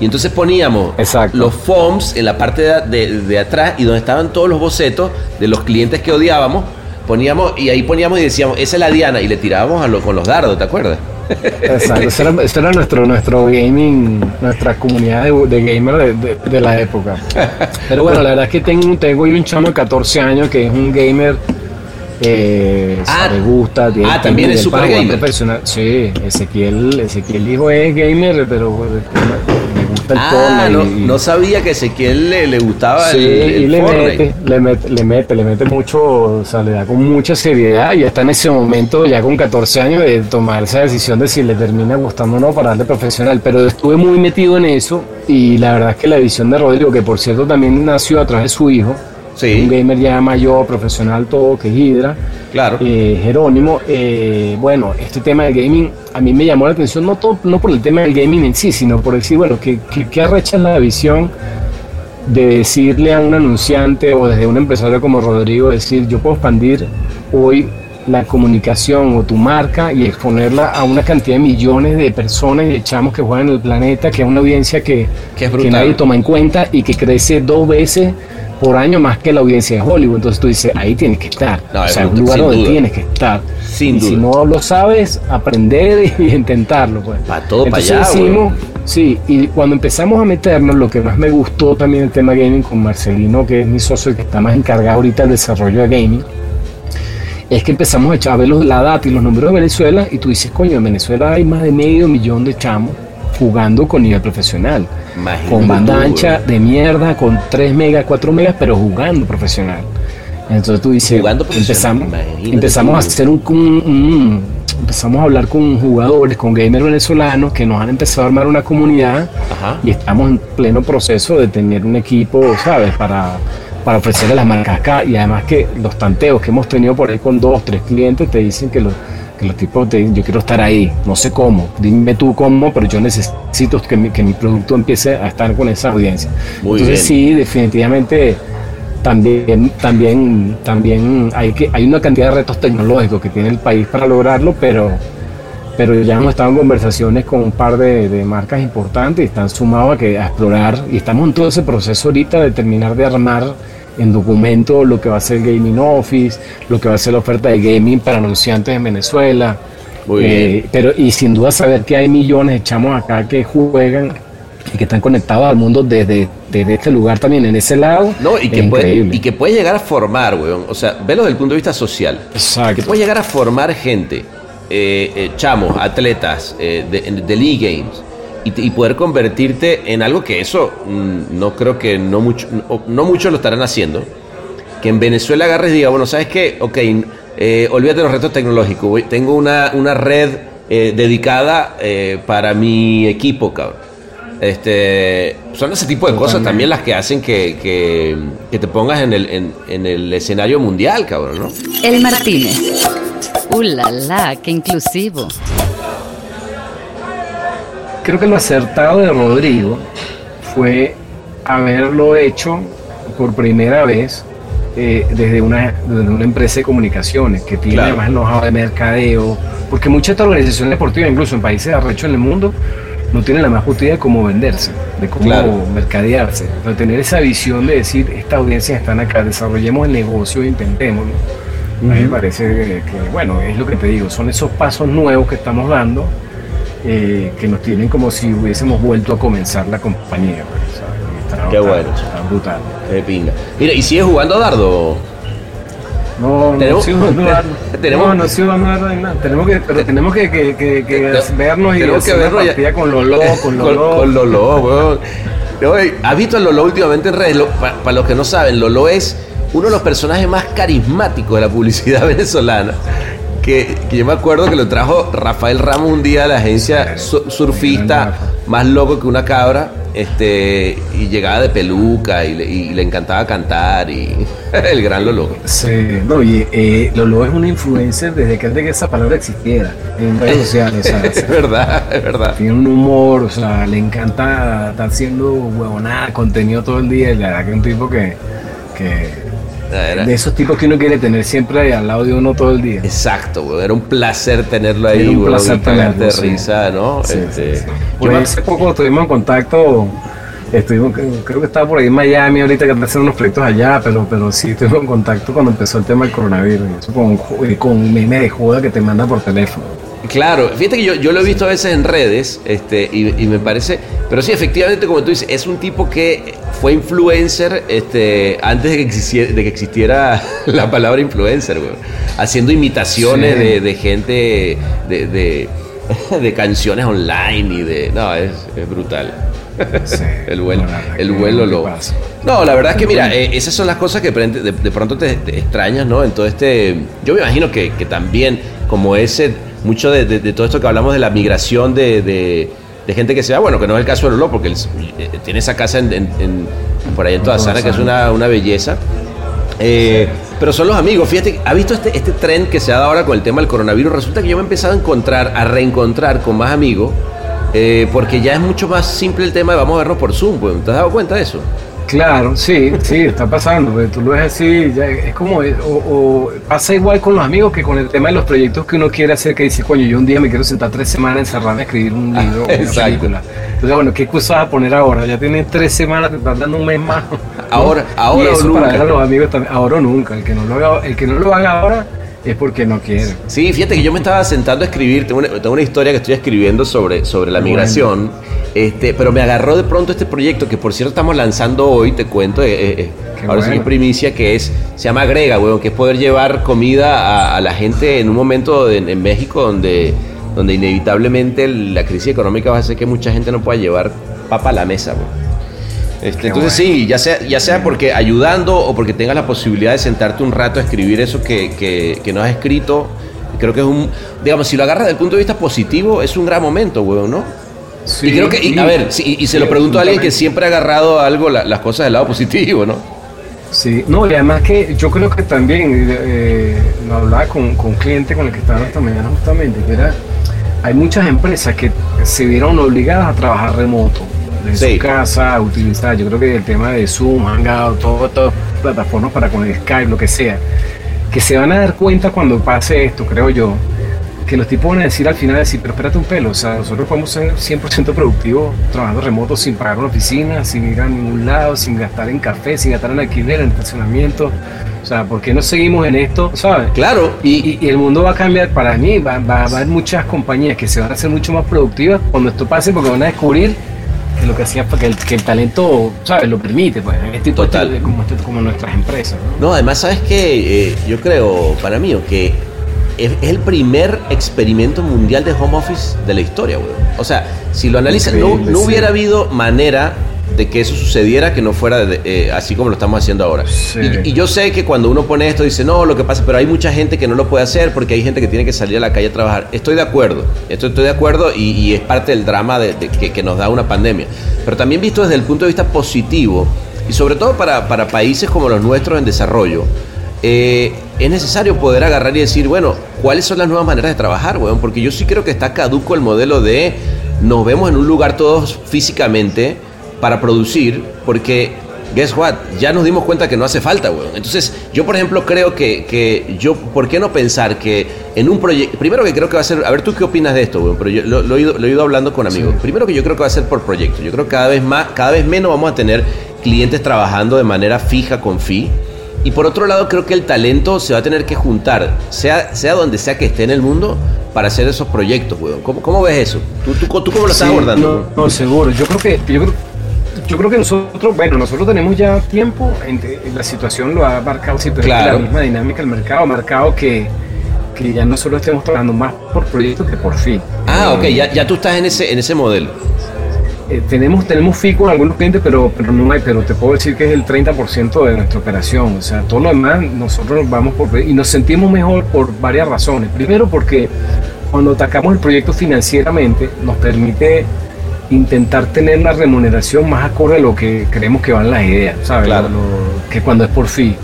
Y entonces poníamos los foams en la parte de, de, atrás y donde estaban todos los bocetos de los clientes que odiábamos, poníamos y ahí poníamos y decíamos, esa es la Diana y le tirábamos a lo, con los dardos, ¿te acuerdas? Exacto, eso era, nuestro, nuestro gaming, nuestra comunidad de, de gamers de, la época. Pero bueno, la verdad es que tengo, tengo un chamo de 14 años que es un gamer eh, ah, le gusta, tiene, ah, también es super gamer. Profesional. Sí, Ezequiel, Ezequiel hijo es gamer, pero ah, no, sabía que Ezequiel le, le gustaba el, y le mete, le mete, le mete, le mete mucho, o sea, le da con mucha seriedad y está en ese momento, ya con 14 años, de tomar esa decisión de si le termina gustando o no para darle profesional. Pero estuve muy metido en eso y la verdad es que la visión de Rodrigo, que por cierto también nació a través de su hijo, un gamer ya mayor, profesional, todo, que es Hydra. Claro. Eh, Jerónimo. Eh, bueno, este tema del gaming a mí me llamó la atención, no, todo, no por el tema del gaming en sí, sino por decir, bueno, que, que, arrecha la visión de decirle a un anunciante o desde un empresario como Rodrigo, decir, yo puedo expandir hoy la comunicación o tu marca y exponerla a una cantidad de millones de personas y de chamos que juegan en el planeta, que es una audiencia que, que nadie toma en cuenta y que crece dos veces por año más que la audiencia de Hollywood. Entonces tú dices, ahí tienes que estar. o sea, un lugar donde tienes que estar. Sin y duda. Si no lo sabes, aprender y intentarlo. Pues. Para todo para allá. sí, y cuando empezamos a meternos, lo que más me gustó también el tema gaming con Marcelino, que es mi socio, que está más encargado ahorita del desarrollo de gaming, es que empezamos a echar a ver la data y los números de Venezuela y tú dices, coño, en Venezuela hay más de medio millón de chamos jugando con nivel profesional. con banda ancha de mierda, con 3 megas, 4 megas, pero jugando profesional. Entonces tú dices, empezamos, empezamos a hacer un, empezamos a hablar con jugadores, con gamers venezolanos que nos han empezado a armar una comunidad y estamos en pleno proceso de tener un equipo, ¿sabes? Para, para ofrecerle las marcas acá y además que los tanteos que hemos tenido por ahí con dos, tres clientes te dicen que los que los tipos de, yo quiero estar ahí, no sé cómo, dime tú cómo, pero yo necesito que mi, que mi producto empiece a estar con esa audiencia. Entonces sí, definitivamente también, también, también hay, que, hay una cantidad de retos tecnológicos que tiene el país para lograrlo, pero, pero ya hemos estado en conversaciones con un par de, de marcas importantes y están sumados a, que, a explorar y estamos en todo ese proceso ahorita de terminar de armar en documento lo que va a ser Gaming Office, lo que va a ser la oferta de gaming para anunciantes en Venezuela. Eh, pero y sin duda saber que hay millones de chamos acá que juegan y que están conectados al mundo desde, desde este lugar también, en ese lado. No, y que, puede, y que puede llegar a formar, weón. O sea, velo desde el punto de vista social. Exacto. Que puede llegar a formar gente, eh, eh, chamos, atletas de, de League Games y, poder convertirte en algo que eso mm, no creo que no, mucho, no, muchos lo estarán haciendo. Que en Venezuela agarres y diga, bueno, ¿sabes qué? Ok, eh, olvídate de los retos tecnológicos. Tengo una, una red eh, dedicada eh, para mi equipo, cabrón. Este, son ese tipo de cosas también las que hacen que, que, te pongas en el, en, en, el escenario mundial, cabrón, ¿no? El Martínez. ¡Uh, la, la! ¡Qué inclusivo! creo que lo acertado de Rodrigo fue haberlo hecho por primera vez eh, desde, una, una empresa de comunicaciones que tiene claro. además de mercadeo, porque muchas de organizaciones deportivas, incluso en países arrechos en el mundo, no tienen la más justa idea de cómo venderse, de cómo mercadearse, de tener esa visión de decir, estas audiencias están acá, desarrollemos el negocio intentémoslo. A mí me parece que, bueno, es lo que te digo, son esos pasos nuevos que estamos dando eh, que nos tienen como si hubiésemos vuelto a comenzar la compañía. Pues, Qué bueno. Está brutal. Qué pinga. Mira, ¿y sigues jugando a dardo? No, no sigo jugando dardo. ¿Tenemos? No, no sigo jugando dardo nada. Tenemos que, pero tenemos que, que, que, que vernos y tenemos que vernos ya. con Lolo, con Lolo. con, Lolo, weón. ¿Has visto a Lolo últimamente en redes? Para, los que no saben, Lolo es uno de los personajes más carismáticos de la publicidad venezolana que, yo me acuerdo que lo trajo Rafael Ramos un día a la agencia surfista, más loco que una cabra, este, y llegaba de peluca y le, encantaba cantar y el gran Lolo. Sí, no, y eh, Lolo es una influencer desde que antes que esa palabra existiera en redes sociales. es verdad, es verdad. Tiene un humor, o sea, le encanta estar haciendo huevonada, contenido todo el día, y la verdad que es un tipo que, que de esos tipos que uno quiere tener siempre ahí al lado de uno todo el día. Exacto, Era un placer tenerlo ahí, un placer tenerlo, de risa, ¿no? este, hace poco estuvimos en contacto. Estuvimos, creo que estaba por ahí en Miami ahorita que están haciendo unos proyectos allá, pero, pero sí estuvimos en contacto cuando empezó el tema del coronavirus. Eso con, con un meme de joda que te manda por teléfono. Claro, fíjate que yo, yo lo he visto a veces en redes este, y, me parece, pero sí, efectivamente, como tú dices, es un tipo que fue influencer este, antes de que existiera, de que existiera la palabra influencer, haciendo imitaciones de, gente, de, de, canciones online y de... No, es, brutal. el vuelo, el vuelo lo... No, la verdad es que mira, eh, esas son las cosas que de, pronto te, extrañas, ¿no? En todo este... Yo me imagino que, que también como ese mucho de, todo esto que hablamos de la migración de, gente que se va, bueno, que no es el caso de Lolo, porque él, eh, tiene esa casa en, por ahí en toda Sana, que es una, belleza. Eh, pero son los amigos. Fíjate, ¿ha visto este, este tren que se ha dado ahora con el tema del coronavirus? Resulta que yo me he empezado a encontrar, a reencontrar con más amigos, eh, porque ya es mucho más simple el tema de vamos a vernos por Zoom. Pues, ¿Te has dado cuenta de eso? Claro, sí, sí, está pasando. Pues, tú lo ves así, ya es como, o, pasa igual con los amigos que con el tema de los proyectos que uno quiere hacer, que dice, coño, yo un día me quiero sentar tres semanas encerrado a escribir un ah, libro o una película. Entonces, bueno, ¿qué cosa vas a poner ahora? Ya tienes tres semanas, te están dando un mes más. Ahora, ahora o nunca. Para los amigos también, ahora o nunca. El que no lo haga, el que no lo haga ahora es porque no quiere. Sí, fíjate que yo me estaba sentando a escribir, tengo una, historia que estoy escribiendo sobre, sobre la migración. Este, pero me agarró de pronto este proyecto que por cierto estamos lanzando hoy, te cuento, eh, eh, eh ahora sí es primicia, que es, se llama Agrega, weón, que es poder llevar comida a, la gente en un momento en México donde, donde inevitablemente la crisis económica va a hacer que mucha gente no pueda llevar papa a la mesa, weón. Este, entonces sí, ya sea, ya sea porque ayudando o porque tengas la posibilidad de sentarte un rato a escribir eso que, que, que no has escrito, creo que es un, digamos, si lo agarras desde el punto de vista positivo, es un gran momento, weón, ¿no? Y creo que, a ver, y, se lo pregunto a alguien que siempre ha agarrado algo, las cosas del lado positivo, ¿no? Sí, no, y además que yo creo que también, eh, lo hablaba con, con un cliente con el que estaba esta mañana justamente, que era, hay muchas empresas que se vieron obligadas a trabajar remoto, de su casa, a utilizar, yo creo que el tema de Zoom, Hangout, todas estas plataformas para con el Skype, lo que sea, que se van a dar cuenta cuando pase esto, creo yo, que los tipos van a decir al final, decir, pero espérate un pelo, o sea, nosotros podemos ser 100% productivos trabajando remoto sin pagar una oficina, sin ir a ningún lado, sin gastar en café, sin gastar en alquiler, en estacionamiento. O sea, ¿por qué no seguimos en esto? ¿Sabes? Claro. Y, el mundo va a cambiar para mí, va, va, a haber muchas compañías que se van a hacer mucho más productivas cuando esto pase porque van a descubrir que lo que hacía que el, que el talento, ¿sabes? Lo permite, pues, en este Total. De, como, como, nuestras empresas. ¿no? además, ¿sabes qué? Eh, yo creo, para mí, que es, el primer experimento mundial de home office de la historia, weón. O sea, si lo analizan, no, hubiera habido manera de que eso sucediera que no fuera eh, así como lo estamos haciendo ahora. Y, yo sé que cuando uno pone esto dice, no, lo que pasa, pero hay mucha gente que no lo puede hacer porque hay gente que tiene que salir a la calle a trabajar. Estoy de acuerdo, esto estoy de acuerdo y, es parte del drama de, que, nos da una pandemia. Pero también visto desde el punto de vista positivo y sobre todo para, para países como los nuestros en desarrollo, eh, es necesario poder agarrar y decir, bueno, ¿cuáles son las nuevas maneras de trabajar, weón? Porque yo sí creo que está caduco el modelo de nos vemos en un lugar todos físicamente para producir, porque, guess what, ya nos dimos cuenta que no hace falta, weón. Entonces, yo por ejemplo creo que, que yo, ¿por qué no pensar que en un proyecto, primero que creo que va a ser, a ver, ¿tú qué opinas de esto, weón? Pero yo lo, he, ido, hablando con amigos. Primero que yo creo que va a ser por proyecto. Yo creo que cada vez más, cada vez menos vamos a tener clientes trabajando de manera fija con fee y por otro lado, creo que el talento se va a tener que juntar, sea, sea donde sea que esté en el mundo, para hacer esos proyectos, weón. ¿Cómo, cómo ves eso? ¿Tú, tú, cómo lo estás abordando? No, seguro. Yo creo que yo creo, yo creo que nosotros, bueno, nosotros tenemos ya tiempo, en, la situación lo ha marcado siempre claro. la misma dinámica del mercado, ha marcado que, que ya no solo estemos trabajando más por proyectos que por fin. Ah, ok, ya, ya tú estás en ese, en ese modelo. Eh, tenemos, tenemos fee con algunos clientes, pero, pero no hay, pero te puedo decir que es el 30% de nuestra operación. O sea, todo lo demás nosotros nos vamos por y nos sentimos mejor por varias razones. Primero porque cuando atacamos el proyecto financieramente nos permite intentar tener la remuneración más acorde a lo que creemos que van las ideas, ¿sabes? Claro. que cuando es por fee.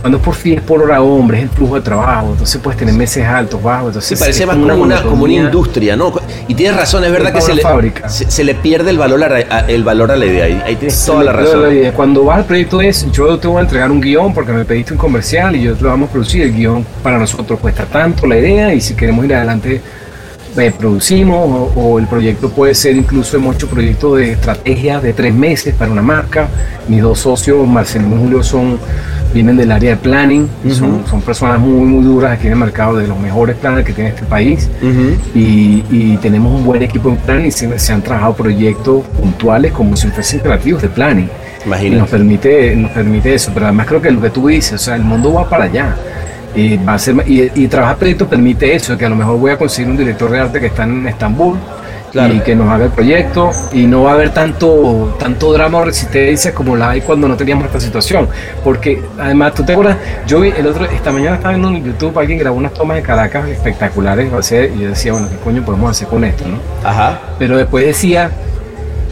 Cuando es por fin es por hora hombre, es el flujo de trabajo, entonces puedes tener meses altos, bajos. Entonces parece más como una, como una industria, ¿no? Y tienes razón, es verdad Es que se le, fábrica. se, se le pierde el valor a, el valor a la idea. Ahí, ahí tienes toda la razón. la- Cuando vas al proyecto es, yo te voy a entregar un guion porque me pediste un comercial y yo te lo vamos a producir. El guion para nosotros cuesta tanto la idea y si queremos ir adelante producimos o, o el proyecto puede ser incluso hemos hecho proyectos de estrategia de tres meses para una marca. Mis dos socios, Marcelino y Julio, son vienen del área de planning, son, son personas muy muy duras aquí en el mercado de los mejores planners que tiene este país y, y tenemos un buen equipo en planning y se, se han trabajado proyectos puntuales como si fuesen creativos de planning. Y Imagínate. nos permite, nos permite eso, pero además creo que lo que tú dices, o sea, el mundo va para allá. Y, va a ser, y, y trabajar proyectos permite eso, que a lo mejor voy a conseguir un director de arte que está en Estambul Claro. y que nos haga el proyecto y no va a haber tanto, tanto drama o resistencia como la hay cuando no teníamos esta situación. Porque además, tú te acuerdas, yo vi el otro, esta mañana estaba viendo en YouTube, alguien grabó unas tomas de Caracas espectaculares, y yo decía, bueno, ¿qué coño podemos hacer con esto? ¿no? Ajá. Pero después decía,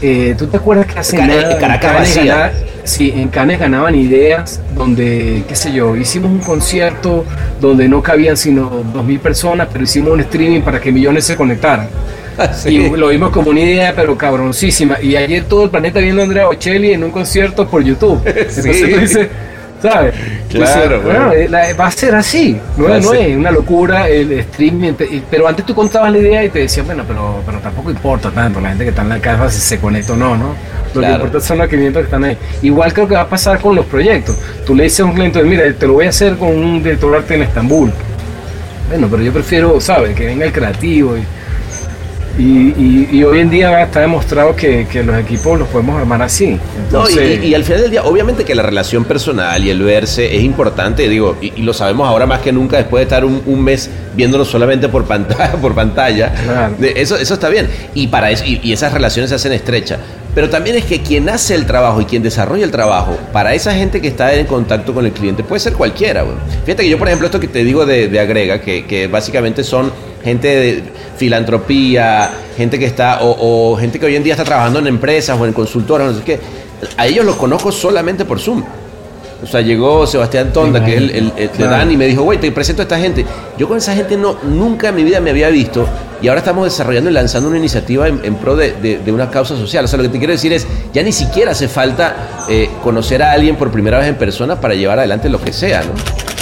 eh, ¿tú te acuerdas que hace Cane- nada en Caracas vacía. Sí, en Cannes ganaban ideas donde, qué sé yo, hicimos un concierto donde no cabían sino 2.000 personas, pero hicimos un streaming para que millones se conectaran. Sí. Y lo vimos como una idea, pero cabroncísima. Y ayer todo el planeta viendo a Andrea Bocelli en un concierto por YouTube. Entonces tú dices, ¿sabes? Claro, bueno, eh, va a ser así. No, es- no ser. es una locura el streaming. Pero antes tú contabas la idea y te decían, bueno, pero, pero tampoco importa tanto la gente que está en la casa si se conecta o no, ¿no? Lo Claro. que importa son los 500 que están ahí. Igual creo que va a pasar con los proyectos. Tú le dices a un cliente, mira, te lo voy a hacer con un director de arte en Estambul. Bueno, pero yo prefiero, ¿sabes? Que venga el creativo. Y, y, y- y hoy en día está demostrado que, que los equipos los podemos armar así. No, y- al final del día, obviamente que la relación personal y el verse es importante, digo, y, lo sabemos ahora más que nunca después de estar un, un mes viéndonos solamente por pantalla, por pantalla. Claro. Eso, eso está bien. Y para eso, y esas relaciones se hacen estrechas. Pero también es que quien hace el trabajo y quien desarrolla el trabajo, para esa gente que está en contacto con el cliente, puede ser cualquiera. güey. Fíjate que yo, por ejemplo, esto que te digo de, Agrega, que, que básicamente son gente de filantropía, gente que está, o, o gente que hoy en día está trabajando en empresas o en consultoras, no sé qué, a ellos los conozco solamente por Zoom. O sea, llegó Sebastián Tonda, que es el, el- el de. Dan, y me dijo, güey, te presento a esta gente. Yo con esa gente no, nunca en mi vida me había visto y ahora estamos desarrollando y lanzando una iniciativa en, en pro de, de- de una causa social. O sea, lo que te quiero decir es, ya ni siquiera hace falta eh, conocer a alguien por primera vez en persona para llevar adelante lo que sea, ¿no?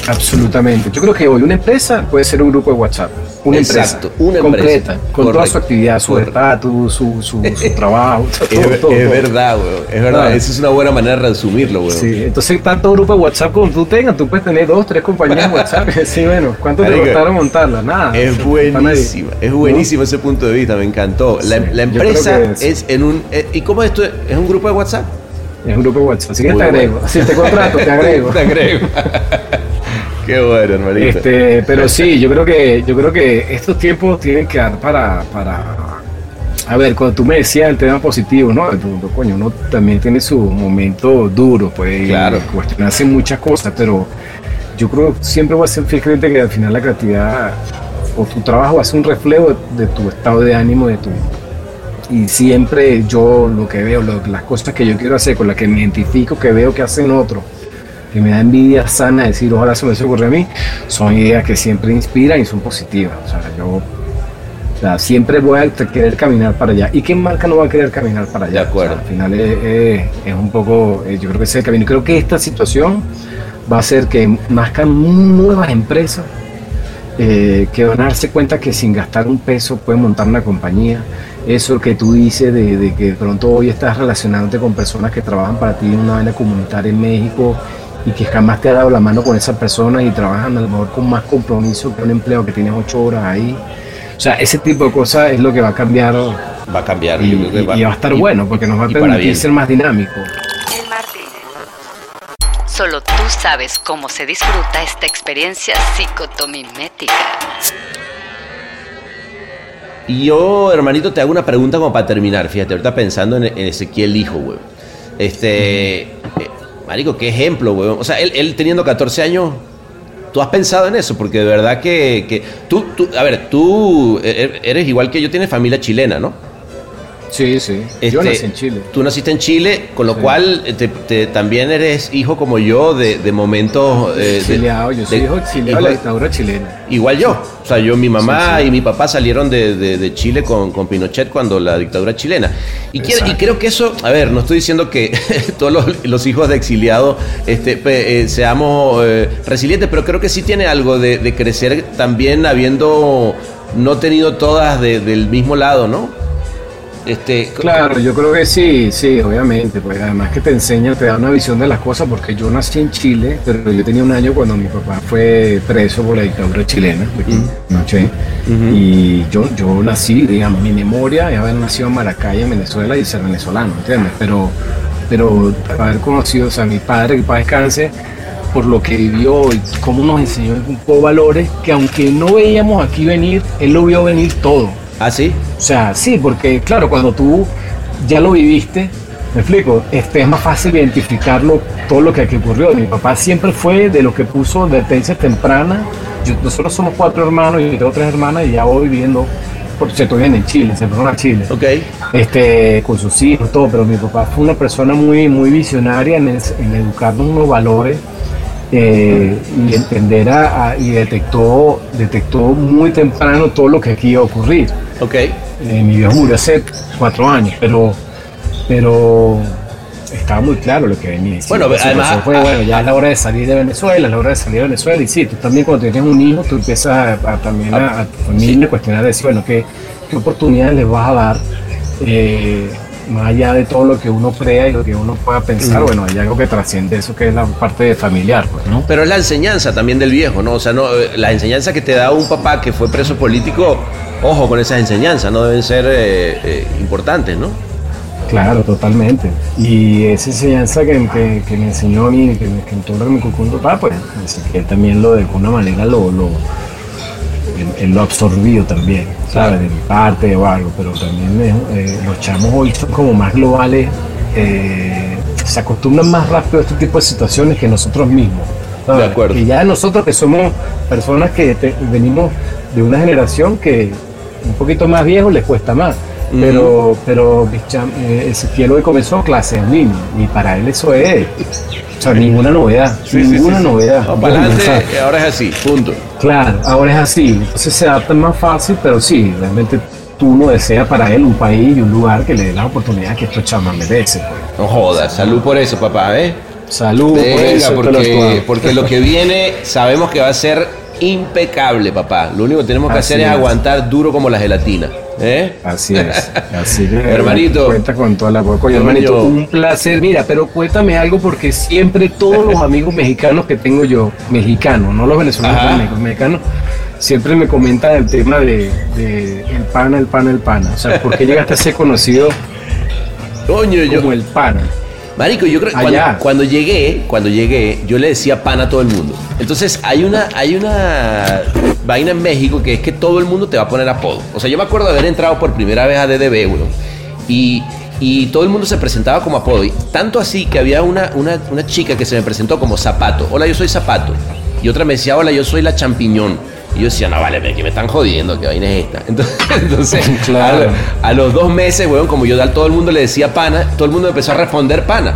Absolutamente. Yo creo que hoy una empresa puede ser un grupo de WhatsApp. Una Exacto, empresa. una completa. empresa. Con toda su actividad, su estatus, su, su, su trabajo. todo, Es, todo, es todo. verdad, güey. Es verdad. Ah. Esa es una buena manera de resumirlo, güey. Sí, entonces tanto grupo de WhatsApp como tú tengas, tú puedes tener dos, tres compañías de WhatsApp. Sí, bueno, ¿cuánto te costaron montarla? Nada. Es buenísima, es buenísimo ese punto de vista, me encantó. La, Sí, empresa sí. es en un... eh, ¿Y cómo es esto? ¿Es un grupo de WhatsApp? Es un grupo de WhatsApp. Así que Muy te agrego. bueno. Si te contrato, te agrego. Te agrego. Qué bueno, hermanito. Este, pero sí, yo creo que yo creo que estos tiempos tienen que dar para, para a ver, cuando tú me decías el tema positivo, ¿no? Tú- tú, coño, uno también tiene su momento duro, pues, Claro. cuestionarse muchas cosas, pero yo creo que siempre voy a ser fiel creyente que al final la creatividad o tu trabajo va a ser un reflejo de, de tu estado de ánimo, de tu y siempre yo lo que veo, lo- las cosas que yo quiero hacer, con las que me identifico, que veo que hacen otros, que me da envidia sana decir, ojalá se me ocurre a mí, son ideas que siempre inspiran y son positivas. O sea, yo o sea, siempre voy a querer caminar para allá. ¿Y qué marca no va a querer caminar para allá? De acuerdo. O sea, al final es, es- es un poco, eh, yo creo que ese es el camino. Creo que esta situación va a hacer que nazcan nuevas empresas eh, que van a darse cuenta que sin gastar un peso pueden montar una compañía. Eso que tú dices de, de que de pronto hoy estás relacionándote con personas que trabajan para ti en una vaina comunitaria en México y que jamás te ha dado la mano con esas personas y trabajan a lo mejor con más compromiso que un empleo que tienes ocho horas ahí. O sea, ese tipo de cosas es lo que va a cambiar Va a cambiar. y, y- y va a estar y- bueno porque nos va a y permitir ser más dinámico. El Martínez. Solo tú sabes cómo se disfruta esta experiencia psicotomimética. Y yo, hermanito, te hago una pregunta como para terminar. Fíjate, ahorita pensando en, en Ezequiel hijo, güey. Este, eh, marico, qué ejemplo, güey. O sea, él, él teniendo 14 años, ¿tú has pensado en eso? Porque de verdad que, que tú, a ver, tú e- e- eres igual que yo, tienes familia chilena, ¿no? Sí, sí. Yo Este, nací en Chile. Tú naciste en Chile, con lo Sí. cual eh, te- te- también eres hijo como yo de, de momentos... eh, de- Exiliado, yo soy de- hijo exiliado de la dictadura chilena. Igual yo. O sea, yo, mi mamá Sí, sí. y mi papá salieron de, Chile con, con Pinochet cuando la dictadura chilena. Y, quiero- y creo que eso, a ver, no estoy diciendo que todos los, los hijos de exiliados este, eh, seamos eh, resilientes, pero creo que sí tiene algo de, de crecer también habiendo no tenido todas de- del mismo lado, ¿no? Este, Claro, yo creo que sí, sí, obviamente, pues además que te enseña, te da una visión de las cosas, porque yo nací en Chile, pero yo tenía un año cuando mi papá fue preso por la dictadura chilena, Pinochet, y yo, yo nací, digamos, mi memoria es haber nacido en Maracay, en Venezuela, y ser venezolano, ¿entiendes? Pero, pero haber conocido, o sea, mi padre, que para descanse, por lo que vivió y cómo nos enseñó un poco valores que aunque no veíamos aquí venir, él lo vio venir todo. ¿Ah, sí? O sea, sí, porque claro, cuando tú ya lo viviste, me explico, este, es más fácil identificarlo todo lo que aquí ocurrió. Mi papá siempre fue de lo que puso advertencias tempranas. Yo- nosotros somos cuatro hermanos y yo tengo tres hermanas y ya voy viviendo, por cierto, viven en Chile, se fueron a Chile, Ok. este, con sus hijos, todo, pero mi papá fue una persona muy, muy visionaria en, en educarnos unos valores eh, y entender a- a- y detectó, detectó muy temprano todo lo que aquí iba a ocurrir. Ok. Eh, mi viejo murió hace cuatro años, pero, pero estaba muy claro lo que venía. Sí, Bueno, además- fue, bueno, ya es la hora de salir de Venezuela, es la hora de salir de Venezuela. Y sí, tú también cuando tienes un hijo, tú empiezas a, a también a, a tu familia cuestionar, decir, bueno, ¿qué, qué oportunidades les vas a dar? Eh, más allá de todo lo que uno crea y lo que uno pueda pensar, bueno, hay algo que trasciende eso que es la parte familiar, pues, ¿no? Pero es la enseñanza también del viejo, ¿no? O sea, no, eh, la enseñanza que te da un papá que fue preso político, ojo con esas enseñanzas, no deben ser eh, eh, importantes, ¿no? Claro, totalmente. Y esa enseñanza que, que- que me enseñó a mí, que, me- que me inculcó mi papá, pues así que él también lo de alguna manera lo, lo él lo absorbido también, ¿sabes? De mi parte o algo, pero también eh, los chamos hoy son como más globales, eh, se acostumbran más rápido a este tipo de situaciones que nosotros mismos. ¿sabes? De acuerdo. Que ya nosotros que somos personas que te- venimos de una generación que un poquito más viejos les cuesta más. Pero, pero mis cham- eh, Ezequiel hoy comenzó clases en línea y para él eso es, o sea, ninguna novedad, ninguna novedad. No, para O sea, adelante, ahora es así, punto. Claro, ahora es así, entonces se adapta más fácil, pero sí, realmente tú no deseas para él un país y un lugar que le dé las oportunidades que estos chamas merecen. pues. No jodas, salud por eso, papá, ¿eh? Salud, por eso, porque lo que viene sabemos que va a ser impecable, papá. Lo único que tenemos que Así hacer es, es. aguantar duro como la gelatina. ¿eh? Así es, así que Hermanito. cuenta con toda la coño, Coño. hermanito, un placer. Mira, pero cuéntame algo porque siempre todos los amigos mexicanos que tengo yo, mexicanos, no los venezolanos, los mexicanos, siempre me comentan el tema de, de el pana, el pana, el pana. O sea, ¿por qué llegaste a ser conocido Coño, yo. como el pana? Marico, yo creo que cuando, cuando llegué, cuando llegué, yo le decía pan a todo el mundo. Entonces hay una, hay una vaina en México que es que todo el mundo te va a poner apodo. O sea, yo me acuerdo de haber entrado por primera vez a DDB, weón. Y, y todo el mundo se presentaba como apodo. Y tanto así que había una, una, una chica que se me presentó como Zapato. Hola, yo soy Zapato. Y otra me decía, hola, yo soy la champiñón. Y yo decía, no, vale, que me están jodiendo, que vaina es esta. Entonces, entonces Claro. a, a los dos meses, weón, como yo a todo el mundo le decía pana, todo el mundo empezó a responder pana.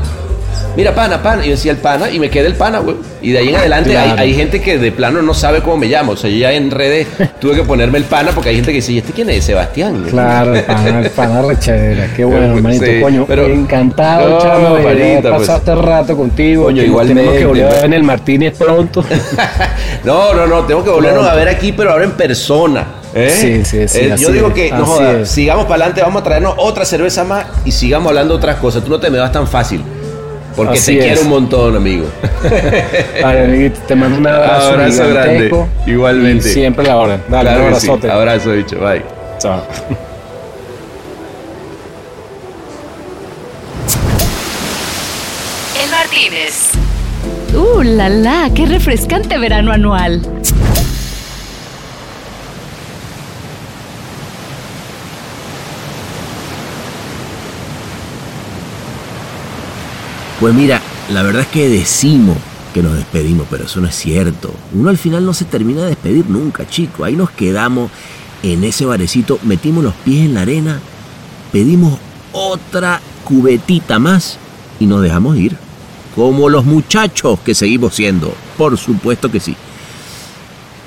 Mira, pana, pana. Y yo decía el pana y me quedé el pana, weón. Y de ahí en adelante hay, Claro. hay gente que de plano no sabe cómo me llamo. O sea, yo ya en redes tuve que ponerme el pana porque hay gente que dice, ¿y este quién es? Sebastián. Claro, el pana, el pana rechadera, qué bueno, Sí, hermanito, coño, pero- encantado, No, chamo, de panita, haber pues. este rato contigo, Coño, nos tenemos que volver a pues. ver en el Martínez pronto. No, no, no, tengo que volvernos a ver aquí, pero ahora en persona. ¿eh? Sí, sí, sí, Eh, yo digo es, que, no joda, sigamos para adelante, vamos a traernos otra cerveza más y sigamos hablando de otras cosas. Tú no te me das tan fácil. Porque Así te es. quiero un montón, amigo. Vale, amiguito, te mando un abrazo, Abrazo grande, igualmente. Y siempre la hora. Dale, Claro un que sí. abrazote. Abrazo, bicho. Bye. Chao. El Martínez. ¡Uh, la la! ¡Qué refrescante verano anual! Pues mira, la verdad es que decimos que nos despedimos, pero eso no es cierto. Uno al final no se termina de despedir nunca, chico. Ahí nos quedamos en ese barecito, metimos los pies en la arena, pedimos otra cubetita más y nos dejamos ir. Como los muchachos que seguimos siendo. Por supuesto que sí.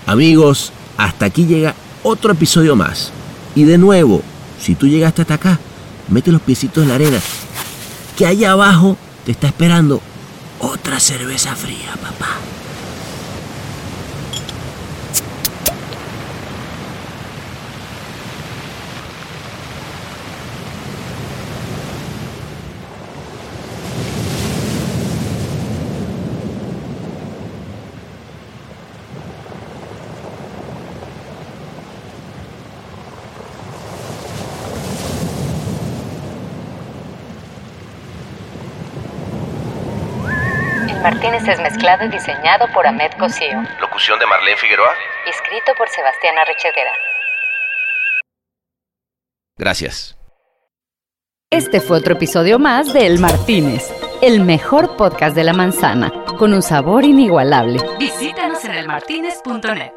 Amigos, hasta aquí llega otro episodio más. Y de nuevo, si tú llegaste hasta acá, mete los piecitos en la arena. Que allá abajo te está esperando otra cerveza fría, papá. Martínez es mezclado y diseñado por Ahmed Cosío. Locución de Marlene Figueroa. Escrito por Sebastián Arrechedera. Gracias. Este fue otro episodio más de El Martínez, el mejor podcast de la manzana, con un sabor inigualable. Visítanos en elmartinez.net.